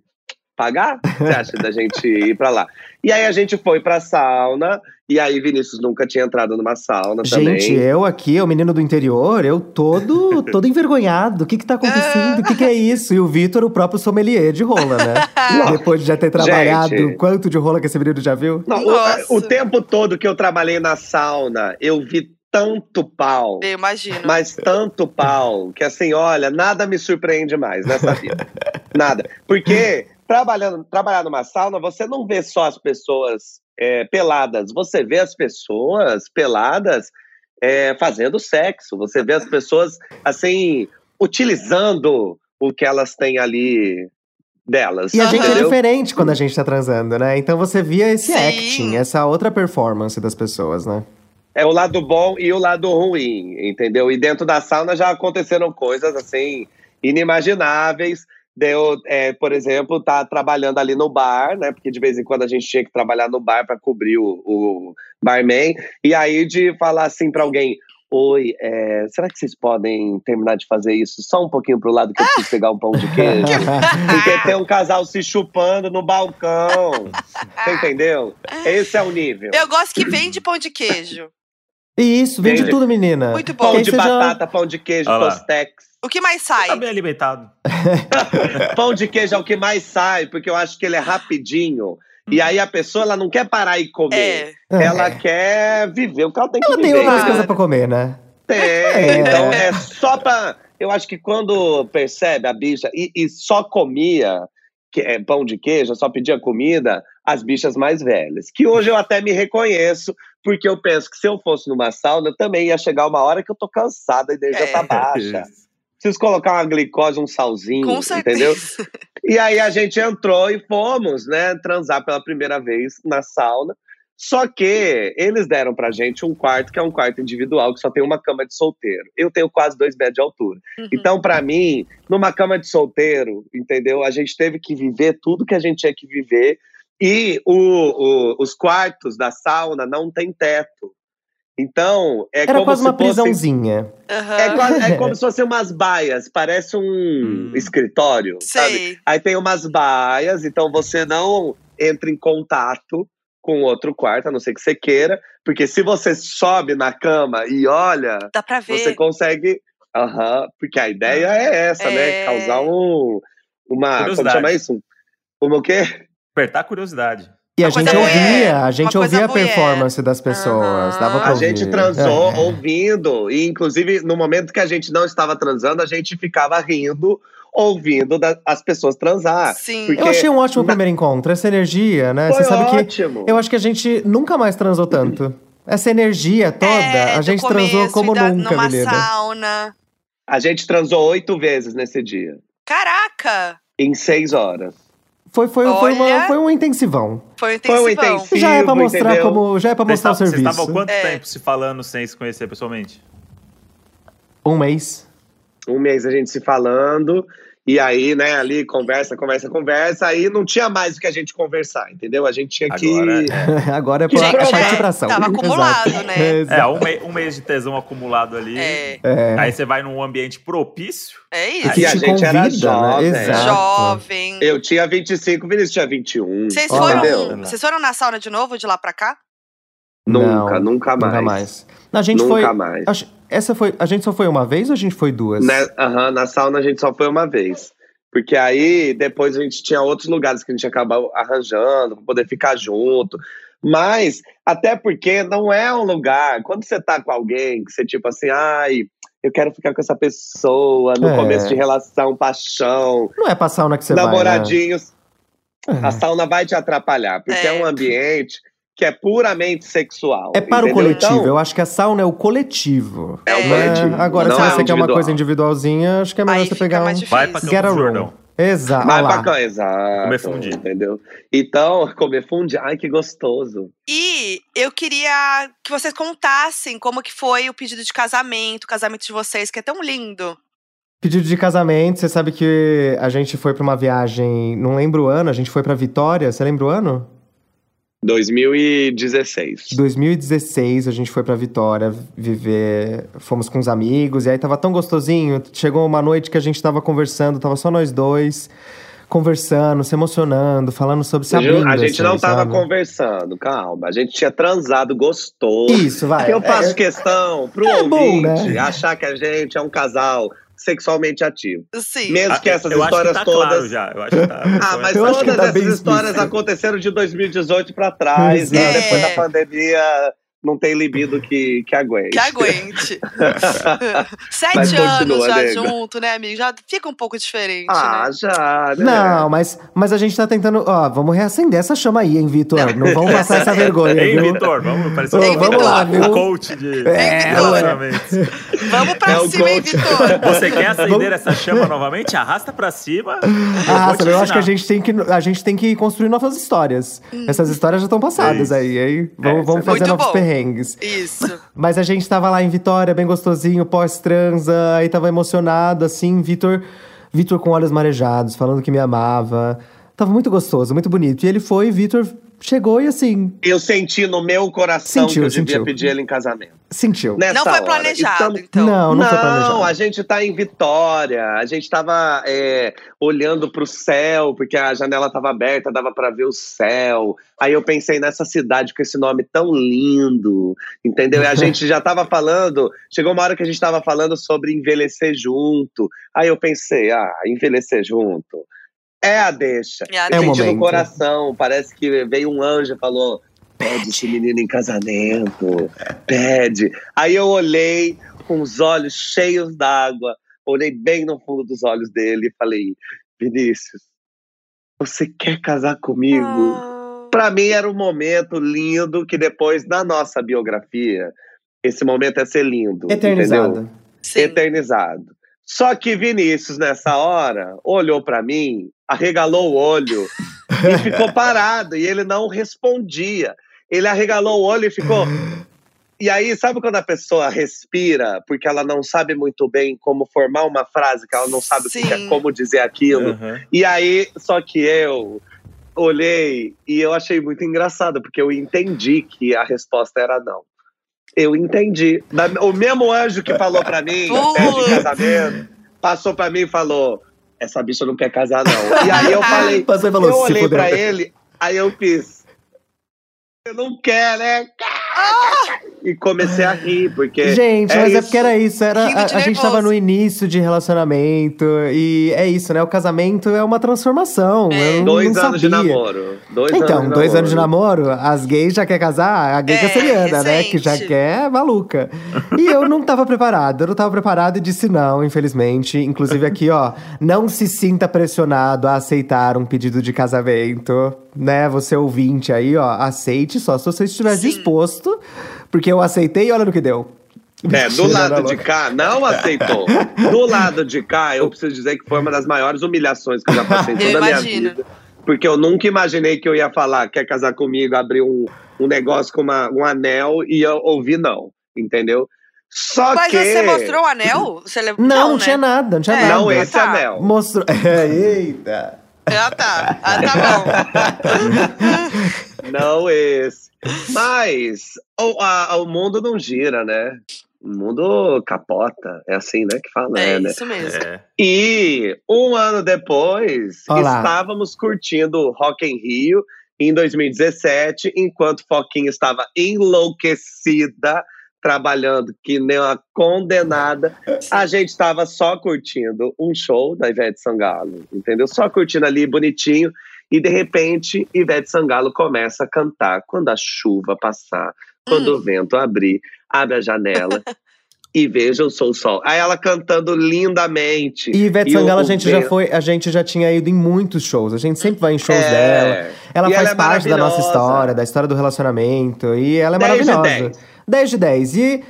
Pagar? Você acha da gente ir pra lá? E aí a gente foi pra sauna, e aí Vinícius nunca tinha entrado numa sauna também. Gente, eu aqui, o menino do interior, eu todo, todo envergonhado. O que que tá acontecendo? O que que é isso? E o Vitor, o próprio sommelier de rola, né? Depois de já ter trabalhado, Gente. quanto de rola que esse menino já viu? Não, o, o tempo todo que eu trabalhei na sauna, eu vi tanto pau, Eu imagino. mas tanto pau, que assim, olha, nada me surpreende mais nessa vida. Nada. Porque trabalhando, trabalhar numa sauna, você não vê só as pessoas é, peladas, você vê as pessoas peladas é, fazendo sexo, você vê as pessoas assim utilizando o que elas têm ali delas. E a gente é entendeu? diferente quando a gente tá transando, né? Então você via esse Sim. acting, essa outra performance das pessoas, né? É o lado bom e o lado ruim, entendeu? E dentro da sauna já aconteceram coisas assim inimagináveis. Deu, é, por exemplo, tá trabalhando ali no bar, né? Porque de vez em quando a gente tinha que trabalhar no bar para cobrir o, o barman. E aí de falar assim para alguém: Oi, é, será que vocês podem terminar de fazer isso só um pouquinho pro lado que eu preciso pegar um pão de queijo? Porque tem um casal se chupando no balcão. Você entendeu? Esse é o nível. Eu gosto que vende pão de queijo. E isso, vende Entendi. tudo, menina. Muito bom. Pão de você já- batata, pão de queijo, tostex. O que mais sai? Tá bem alimentado. Pão de queijo é o que mais sai, porque eu acho que ele é rapidinho. E aí a pessoa ela não quer parar e comer. É. Ela quer viver o que ela tem que Ela tem viver. outras coisas pra comer, né? Tem. É. Então é só pra. Eu acho que quando percebe a bicha e, e só comia que é, pão de queijo, só pedia comida, as bichas mais velhas. Que hoje eu até me reconheço, porque eu penso que se eu fosse numa sauna, eu também ia chegar uma hora que eu tô cansada, a energia É. tá baixa. Preciso colocar uma glicose, um salzinho, Com entendeu? certeza. E aí a gente entrou e fomos, né, transar pela primeira vez na sauna. Só que eles deram pra gente um quarto que é um quarto individual, que só tem uma cama de solteiro. Eu tenho quase dois metros de altura. Uhum. Então, pra mim, numa cama de solteiro, entendeu? A gente teve que viver tudo que a gente tinha que viver. E o, o- os quartos da sauna não tem teto. Então, é Era como quase se uma fosse- prisãozinha. Aham. é, quase- é como se fossem umas baias, parece um Hum. escritório, sabe? Sei. Aí tem umas baias, então você não entra em contato com outro quarto, a não ser que você queira, porque se você sobe na cama e olha, Dá pra ver. você consegue. Aham, porque a ideia é essa, É. né? Causar um. Uma. Como chama isso? Uma o quê? Despertar a curiosidade. E a gente coisa ouvia, a gente ouvia a voyeur. performance das pessoas. Aham. Dava pra A ouvir. gente transou É. ouvindo, e inclusive no momento que a gente não estava transando, a gente ficava rindo, ouvindo da- as pessoas transar. Sim. Eu achei um ótimo Na- primeiro encontro, essa energia, né? Foi Você sabe que ótimo. eu acho que a gente nunca mais transou tanto. Essa energia toda, É, a gente transou como da- nunca, numa menina. sauna. A gente transou oito vezes nesse dia, Caraca! em seis horas. Foi, foi, foi, uma- Olha. foi um intensivão. Foi um Foi um intensivão. intensivo. Já é pra mostrar entendeu? como. Já é pra Vocês mostrar o serviço. Vocês estavam quanto É. tempo se falando sem se conhecer pessoalmente? Um mês. Um mês a gente se falando, e aí, né, ali, conversa, conversa, conversa, aí não tinha mais o que a gente conversar, entendeu? A gente tinha que. Agora, Agora é pra, gente, é, pra ação. tava acumulado, Exato. né? É, um, mei- um mês de tesão acumulado ali. É, É. Aí você vai num ambiente propício. é isso. que a te gente era convida, né? jovem. Exato. Jovem. Eu tinha 25, Vinícius tinha 21. Vocês foram, vocês foram na sauna de novo, de lá pra cá? Nunca, Não, nunca mais. Nunca mais. A gente Nunca foi. mais. acho- essa foi. A gente só foi uma vez ou a gente foi duas? Né, aham, na sauna a gente só foi uma vez. Porque aí depois a gente tinha outros lugares que a gente acabou arranjando pra poder ficar junto. Mas, até porque não é um lugar. Quando você tá com alguém que você, tipo assim, ai, eu quero ficar com essa pessoa no É. começo de relação, paixão, Não é pra sauna que você vai. namoradinhos. Né? A sauna vai te atrapalhar, porque é, É. um ambiente que é puramente sexual. É para o entendeu? coletivo. Então, eu acho que a sauna é o coletivo. É o É. coletivo. Agora, não se é você o quer uma coisa individualzinha, acho que é melhor Aí você pegar um. Vai pra Get a room. Exato. Vai pra cá, exato. Comer fundi. Entendeu? Então, comer fundi, ai que gostoso. E eu queria que vocês contassem como que foi o pedido de casamento, o casamento de vocês, que é tão lindo. Pedido de casamento, você sabe que a gente foi pra uma viagem, não lembro o ano, a gente foi pra Vitória, você lembra o ano? 2016. 2016, a gente foi pra Vitória viver, fomos com os amigos, e aí tava tão gostosinho, chegou uma noite que a gente tava conversando, tava só nós dois, conversando, se emocionando, falando sobre se abrindo, a gente não assim, tava sabe? conversando, calma. A gente tinha transado gostoso. Isso, vai. eu faço É, questão pro É bom, ouvinte né? achar que a gente é um casal sexualmente ativo. Sim. Mesmo que essas eu histórias acho que tá todas. claro já. Eu acho que tá. Ah, mas que todas tá essas histórias explícito. aconteceram de 2018 pra trás, né? Exato. depois da É. pandemia não tem libido que, que aguente. Que aguente. Sete anos já junto, né, amigo? Já fica um pouco diferente, Ah, né? já, né? Não, mas, mas a gente tá tentando. Ó, vamos reacender essa chama aí, hein, Vitor? Não vamos passar essa vergonha, Ei, viu? Vitor, vamos parecer Ô, um vamos lá, viu? coach de É, relacionamentos. Vamos pra É o cima, hein. Vitor? Você quer acender essa chama novamente? Arrasta pra cima. Ah, te sabe, eu acho que a gente tem que, a gente tem que construir novas histórias. Essas histórias já estão passadas É aí, aí vamos, É, vamos é fazer novos bom. perrengues. Isso. Mas a gente tava lá em Vitória, bem gostosinho, pós-transa, aí tava emocionado, assim, Vitor, Vitor com olhos marejados, falando que me amava. Tava muito gostoso, muito bonito. E ele foi, Vitor chegou e assim, Eu senti no meu coração Sentiu, que eu devia sentiu. pedir ele em casamento. Sentiu. Nessa Não foi hora. planejado, Estamos- então. Não, não, foi planejado. Não, a gente tá em Vitória. A gente tava é, olhando pro céu, porque a janela tava aberta, dava pra ver o céu. Aí eu pensei nessa cidade com esse nome tão lindo, entendeu? E a gente já tava falando, chegou uma hora que a gente tava falando sobre envelhecer junto. Aí eu pensei, ah, envelhecer junto. É a deixa. É Eu senti É o no momento. coração, parece que veio um anjo e falou: pede esse menino em casamento, pede. Aí eu olhei com os olhos cheios d'água, olhei bem no fundo dos olhos dele e falei: Vinícius, você quer casar comigo? Ah, Pra mim era um momento lindo que depois, na nossa biografia, esse momento é ser lindo. entendeu? Eternizado. sim. eternizado. Só que Vinícius, nessa hora, olhou pra mim, arregalou o olho e ficou parado. E ele não respondia. Ele arregalou o olho e ficou. E aí, sabe quando a pessoa respira porque ela não sabe muito bem como formar uma frase, que ela não sabe é- como dizer aquilo? Aham. E aí, só que eu olhei e eu achei muito engraçado, porque eu entendi que a resposta era não. Eu entendi. Da- O mesmo anjo que falou pra mim, pede casamento, passou pra mim e falou: essa bicha não quer casar, não. E aí eu falei, Passou falou, eu "Se olhei fudeu." pra ele, aí eu fiz. Você não quer, né? E comecei a rir, porque. Gente, é mas é isso. porque era isso. Era, a, de a gente tava no início de relacionamento. E é isso, né? O casamento é uma transformação. É. Eu Dois não anos de sabia. namoro. Dois Então, anos de dois anos de namoro. namoro, as gays já quer casar, a gay É, canceriana, né? Que já quer maluca. E eu não tava preparado, eu não tava preparado e disse não, infelizmente. Inclusive aqui, ó, não se sinta pressionado a aceitar um pedido de casamento, né? Você ouvinte aí, ó, aceite só se você estiver Sim. disposto, porque eu aceitei e olha no que deu. É, do lado de cá, não aceitou. Do lado de cá, eu preciso dizer que foi uma das maiores humilhações que eu já passei toda a minha imagino. vida. Porque eu nunca imaginei que eu ia falar, quer casar comigo, abrir um, um negócio com uma- um anel e eu ouvi não, entendeu? Só Mas que. você mostrou o anel? Você lev- Não, não, né? tinha nada, não tinha É, nada. Não esse Tá. anel. Mostrou. É, eita. Ah, tá. Ah, tá bom. Não esse. Mas o, a- o mundo não gira, né? O mundo capota. É assim, né? Que fala, É né? isso mesmo. É. E um ano depois, Olá. estávamos curtindo Rock em Rio em 2017, enquanto Foquinha estava enlouquecida, trabalhando que nem uma condenada. A gente estava só curtindo um show da Ivete Sangalo, entendeu? Só curtindo ali bonitinho. E de repente, Ivete Sangalo começa a cantar quando a chuva passar, quando Hum. o vento abrir, abre a janela. E veja o Sou Sol. Aí ela cantando lindamente. E Ivete Sangalo, o- a gente o já foi, a gente já tinha ido em muitos shows. A gente sempre vai em shows É. dela. Ela E faz é parte da nossa história, da história do relacionamento. E ela é 10 de maravilhosa. 10. 10 de 10. E,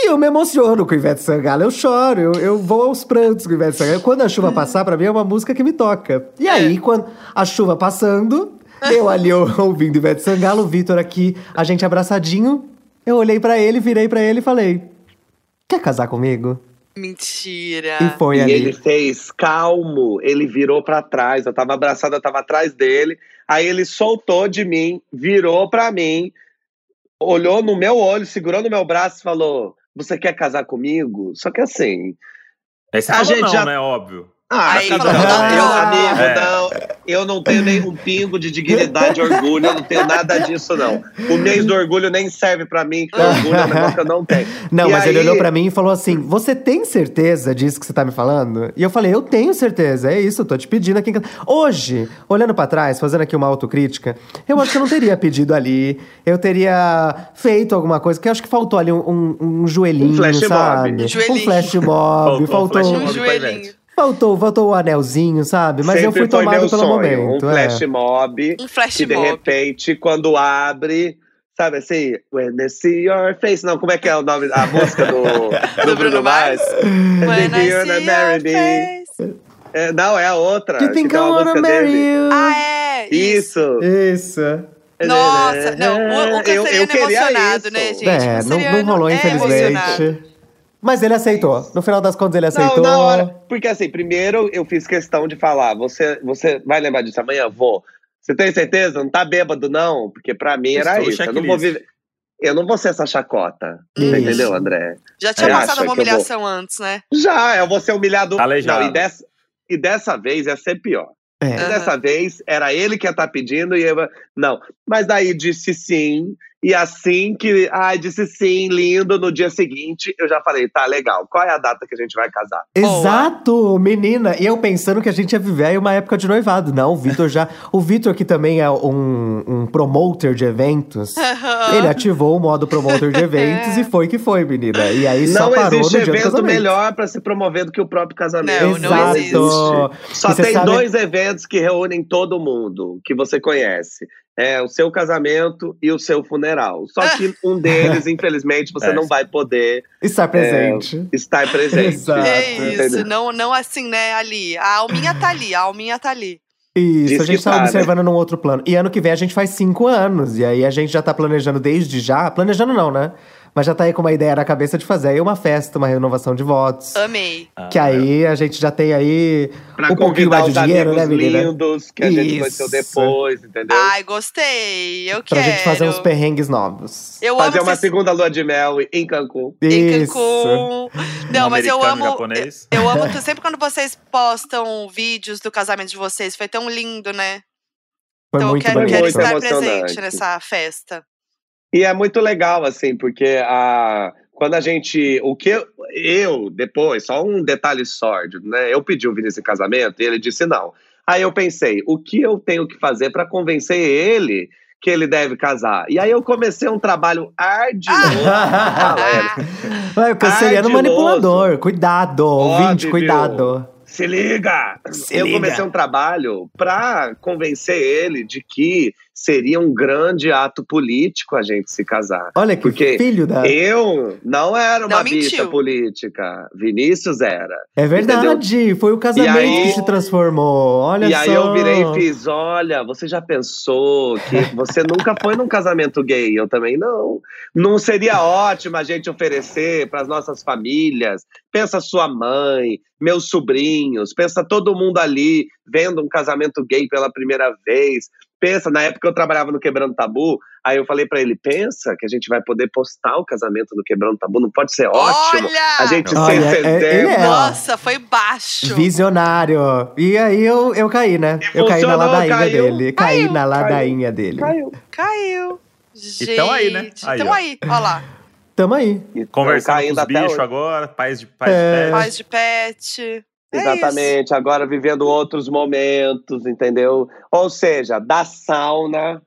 e eu me emociono com Ivete Sangalo. Eu choro, eu, eu vou aos prantos com Ivete Sangalo. Quando a chuva passar, pra mim é uma música que me toca. E aí, quando a chuva passando, eu ali eu- ouvindo Ivete Sangalo, o Vitor aqui, a gente abraçadinho. Eu olhei pra ele, virei pra ele e falei: Quer casar comigo? Mentira. E foi E ali. ele fez calmo, ele virou pra trás. Eu tava abraçada, eu tava atrás dele. Aí ele soltou de mim, virou pra mim, olhou no meu olho, segurou no meu braço e falou: Você quer casar comigo? Só que assim, Aí você A falou gente não, já- né? Óbvio. Ah, Aí não, falou, não, não, eu, não. amigo, É. não. Eu não tenho nem um pingo de dignidade e orgulho, eu não tenho nada disso, não. O mês do orgulho nem serve pra mim, que orgulho é um negócio que eu não tenho. Não, E mas ele aí- olhou pra mim e falou assim: Você tem certeza disso que você tá me falando? E eu falei: Eu tenho certeza, é isso, eu tô te pedindo aqui. em casa." Hoje, olhando pra trás, fazendo aqui uma autocrítica, eu acho que eu não teria pedido ali. Eu teria feito alguma coisa, que eu acho que faltou ali um, um- um joelhinho, Um flash mob. sabe? Um joelhinho. Um flash mob, Faltou um faltou. Um mob. pra joelhinho. Faltou, faltou o anelzinho, sabe? Mas eu Sempre fui foi tomado pelo sonho, momento. Um é. flash mob. Um flash que de mob. repente, quando abre, sabe assim, When I see your face. Não, como é que é o nome, a música do, do, Do Bruno Mars? When I see gonna your marry me. face. É, não, é a outra. You think que I wanna marry dele. you? Ah, é. Isso. Isso. Nossa, não, o, o Eu- eu queria emocionado, isso. né, gente? É, não, não rolou, é emocionado. Mas ele aceitou. No final das contas, ele Não, aceitou. na hora. Porque assim, primeiro eu fiz questão de falar, você, você vai lembrar disso amanhã? Vou. Você tem certeza? Não tá bêbado, não? Porque pra mim era Estou isso. Eu não vou viver. Eu não vou ser essa chacota. Isso. Entendeu, André? Já tinha Você passado uma eu vou- humilhação antes, né? Já, eu vou ser humilhado. Aleijado. Não, e dessa, e dessa vez ia ser pior. É. E dessa vez era ele que ia estar pedindo e eu. Não. Mas daí disse sim. E assim que. Ai, disse sim, lindo. No dia seguinte, eu já falei, tá legal. Qual é a data que a gente vai casar? Exato, menina. E eu pensando que a gente ia viver aí uma época de noivado. Não, o Vitor já. O Vitor, que também é um, um promoter de eventos, ele ativou o modo promoter de eventos e foi que foi, menina. E aí só não parou existe no dia do evento casamento. melhor pra se promover do que o próprio casamento. Não, não Exato. existe. Só E tem sabe- dois eventos que reúnem todo mundo que você conhece. É o seu casamento e o seu funeral. Só que um deles, infelizmente, você É. não vai poder Estar presente. estar presente. Exato. É isso, não, não assim, né, ali. A alminha tá ali, a alminha tá ali. Isso, Diz a gente tá, tá, né? observando num outro plano. E ano que vem a gente faz cinco anos. E aí a gente já tá planejando desde já. Planejando não, né? Mas já tá aí com uma ideia na cabeça de fazer aí uma festa, uma renovação de votos. Amei. Ah, Que aí a gente já tem aí Pra um pouquinho convidar mais de dinheiro, né, menina? lindos que a gente vai ter Isso. depois, entendeu? Ai, gostei. Eu Pra quero. gente fazer uns perrengues novos. Eu Fazer amo uma segunda lua de mel em Cancún. em Isso. Cancún. Não, um mas eu amo. japonês. Eu amo tu- sempre quando vocês postam vídeos do casamento de vocês. Foi tão lindo, né? Foi então eu muito quero, bonito. quero estar presente nessa festa. E é muito legal, assim, porque a, quando a gente. O que eu, eu, depois, só um detalhe sórdido, né? Eu pedi o Vinícius em casamento e ele disse não. Aí eu pensei, o que eu tenho que fazer para convencer ele que ele deve casar? E aí eu comecei um trabalho Érica. Vai, o canceriano Ardiloso. manipulador. Cuidado, ouvinte, Óbvio. cuidado. Se liga! Se eu liga. comecei um trabalho para convencer ele de que seria um grande ato político a gente se casar. Olha que Porque filho da. Eu não era uma Não bicha política. Vinícius era. É verdade, foi o casamento aí- que se transformou. Olha e só. aí eu virei e fiz: olha, você já pensou que você nunca foi num casamento gay? Eu também não. Não seria ótimo a gente oferecer para as nossas famílias? Pensa sua mãe, meus sobrinhos, pensa todo mundo ali vendo um casamento gay pela primeira vez. Pensa, na época eu trabalhava no Quebrando Tabu, aí eu falei para ele: pensa que a gente vai poder postar o casamento no Quebrando Tabu, não pode ser ótimo? Olha! A gente Olha, esse é- é, ó. Nossa, foi baixo. Visionário. E aí eu, eu caí, né? Eu caí na ladainha caiu. dele. Caí Caiu. na ladainha dele. Caiu. Caiu. Gente. E tão aí, né? Aí, tamo ó. aí. Olha lá. Tamo aí. E Conversando com os bichos agora, pais de pais É. de pet. Paz de pet. É Exatamente, agora vivendo outros momentos, entendeu? Ou seja, da sauna,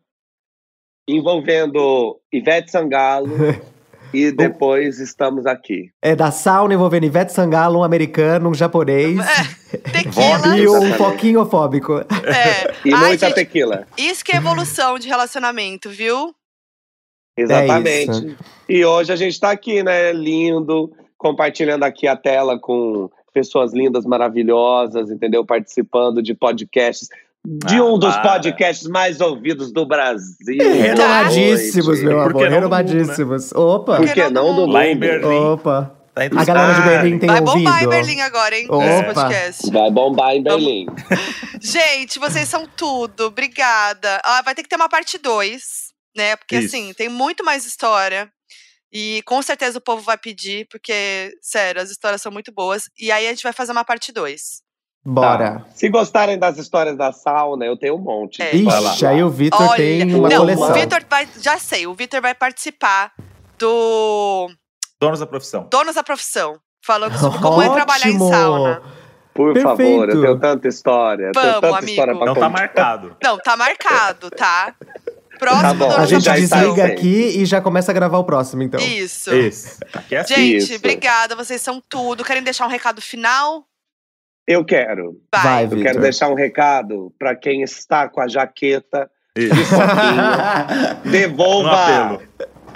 envolvendo Ivete Sangalo, e depois estamos aqui. É da sauna envolvendo Ivete Sangalo, um americano, um japonês. isso. Tequila. E um pouquinho fóbico. É. E Ai, muita gente, tequila. isso que é evolução de relacionamento, viu? Exatamente. e hoje a gente está aqui, né? Lindo, compartilhando aqui a tela com pessoas lindas, maravilhosas, entendeu? Participando de podcasts. De Ah, um dos para. podcasts mais ouvidos do Brasil. Renomadíssimos, meu amor. né? Renomadíssimos. Opa. Por que não do mundo? Lá em Berlim. Opa. Tá A galera de. Berlim tem Vai ouvido. bombar em Berlim agora, hein? Opa. Esse podcast. Vai bombar em Berlim. Gente, vocês são tudo. Obrigada. Ah, vai ter que ter uma parte 2, né? Porque Isso. assim, tem muito mais história. E com certeza o povo vai pedir, porque, sério, as histórias são muito boas. E aí a gente vai fazer uma parte 2. Bora. Tá. Se gostarem das histórias da sauna, eu tenho um monte. É. Ixi, aí o Vitor tem uma não, coleção. o Vitor vai. Já sei, o Vitor vai participar do Donos da profissão. Donos da Profissão. Falando sobre como é trabalhar em Ótimo! sauna. Por favor, Perfeito. eu tenho tanta história. Vamos, tanta amigo. história pra Não tá contar. marcado. Não, tá marcado, tá? Próximo Tá bom. A gente já desliga aí. aqui e já começa a gravar o próximo, então. Isso. Isso. Aqui é assim. Gente, Isso. obrigada, vocês são tudo. Querem deixar um recado final? Eu quero. Vai. Vai, Eu quero deixar um recado pra quem está com a jaqueta Isso. de foquinho. Devolva!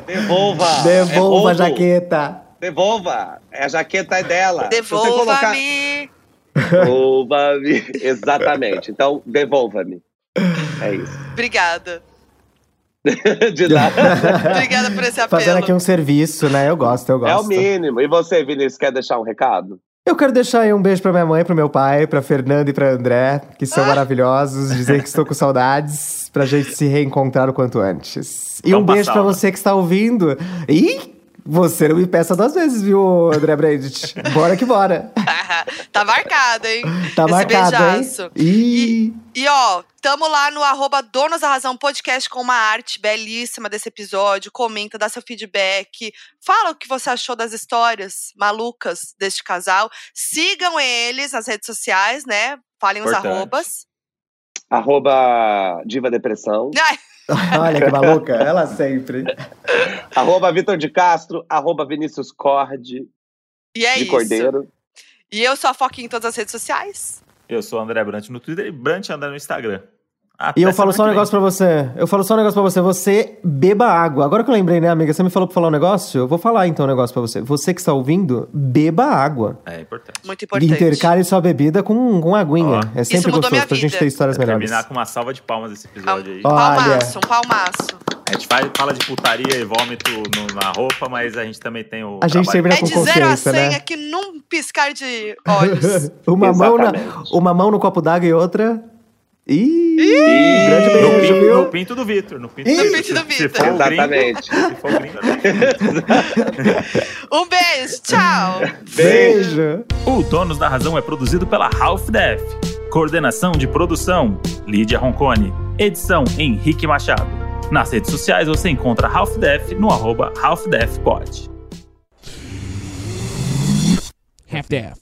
Devolva! É Devolva a roubo. jaqueta. Devolva! A jaqueta é dela. Colocar- Devolva-me. Devolva-me. Exatamente. Então, devolva-me. É isso. Obrigada. De nada. Obrigada por esse apelo. Fazendo aqui um serviço, né? Eu gosto, eu É o gosto. mínimo. E você, Vinícius, quer deixar um recado? Eu quero deixar aí um beijo pra minha mãe, pro meu pai, pra Fernanda e pra André, que são maravilhosos. Dizer que estou com saudades, pra gente se reencontrar o quanto antes. E um Vamos pra beijo pra sauna. você que está ouvindo. E você não me peça duas vezes, viu, André Brandt? Bora que bora. tá marcado, hein? Tá Esse marcado, beijaço. hein? Ih, E ó, tamo lá no arroba Donos da Razão Podcast com uma arte belíssima desse episódio. Comenta, dá seu feedback. Fala o que você achou das histórias malucas deste casal. Sigam eles nas redes sociais, né? Falem os Importante. arrobas. Arroba Diva Depressão. Ai, olha que maluca. Ela sempre. Arroba Vitor de Castro. Arroba Vinícius Cord e é de isso. Cordeiro. E eu sou a Foquinha em todas as redes sociais. Eu sou o André Brant no Twitter e Brant anda no Instagram. Até E eu falo só um negócio pra você. Eu falo só um negócio pra você. Você beba água. Agora que eu lembrei, né, amiga? Você me falou pra falar um negócio? Eu vou falar então um negócio pra você. Você que está ouvindo, beba água. É importante. Muito importante. Intercale sua bebida com, com aguinha. Ó. É sempre mudou minha gostoso pra gente ter histórias Vai melhores. terminar com uma salva de palmas esse episódio aí. Um Olha. palmaço, um palmaço. A gente fala de putaria e vômito no- na roupa, mas a gente também tem o. A gente trabalho. termina É com de 0 a consciência, 100 né? aqui num piscar de olhos. uma, mão na, uma mão no copo d'água e outra. Ih! Ih, grande No beijo, pinto, viu? no pinto do Vitor. No pinto Ih. do No Vitor. pinto do Se- Se Vitor. for o gringo, Exatamente. se for o gringo, é Um beijo, tchau. Beijo! O Donos da Razão é produzido pela Half Def. Coordenação de produção: Lídia Roncone. Edição: Henrique Machado. Nas redes sociais você encontra Half Def no arroba HalfDefPod. Half-Deaf.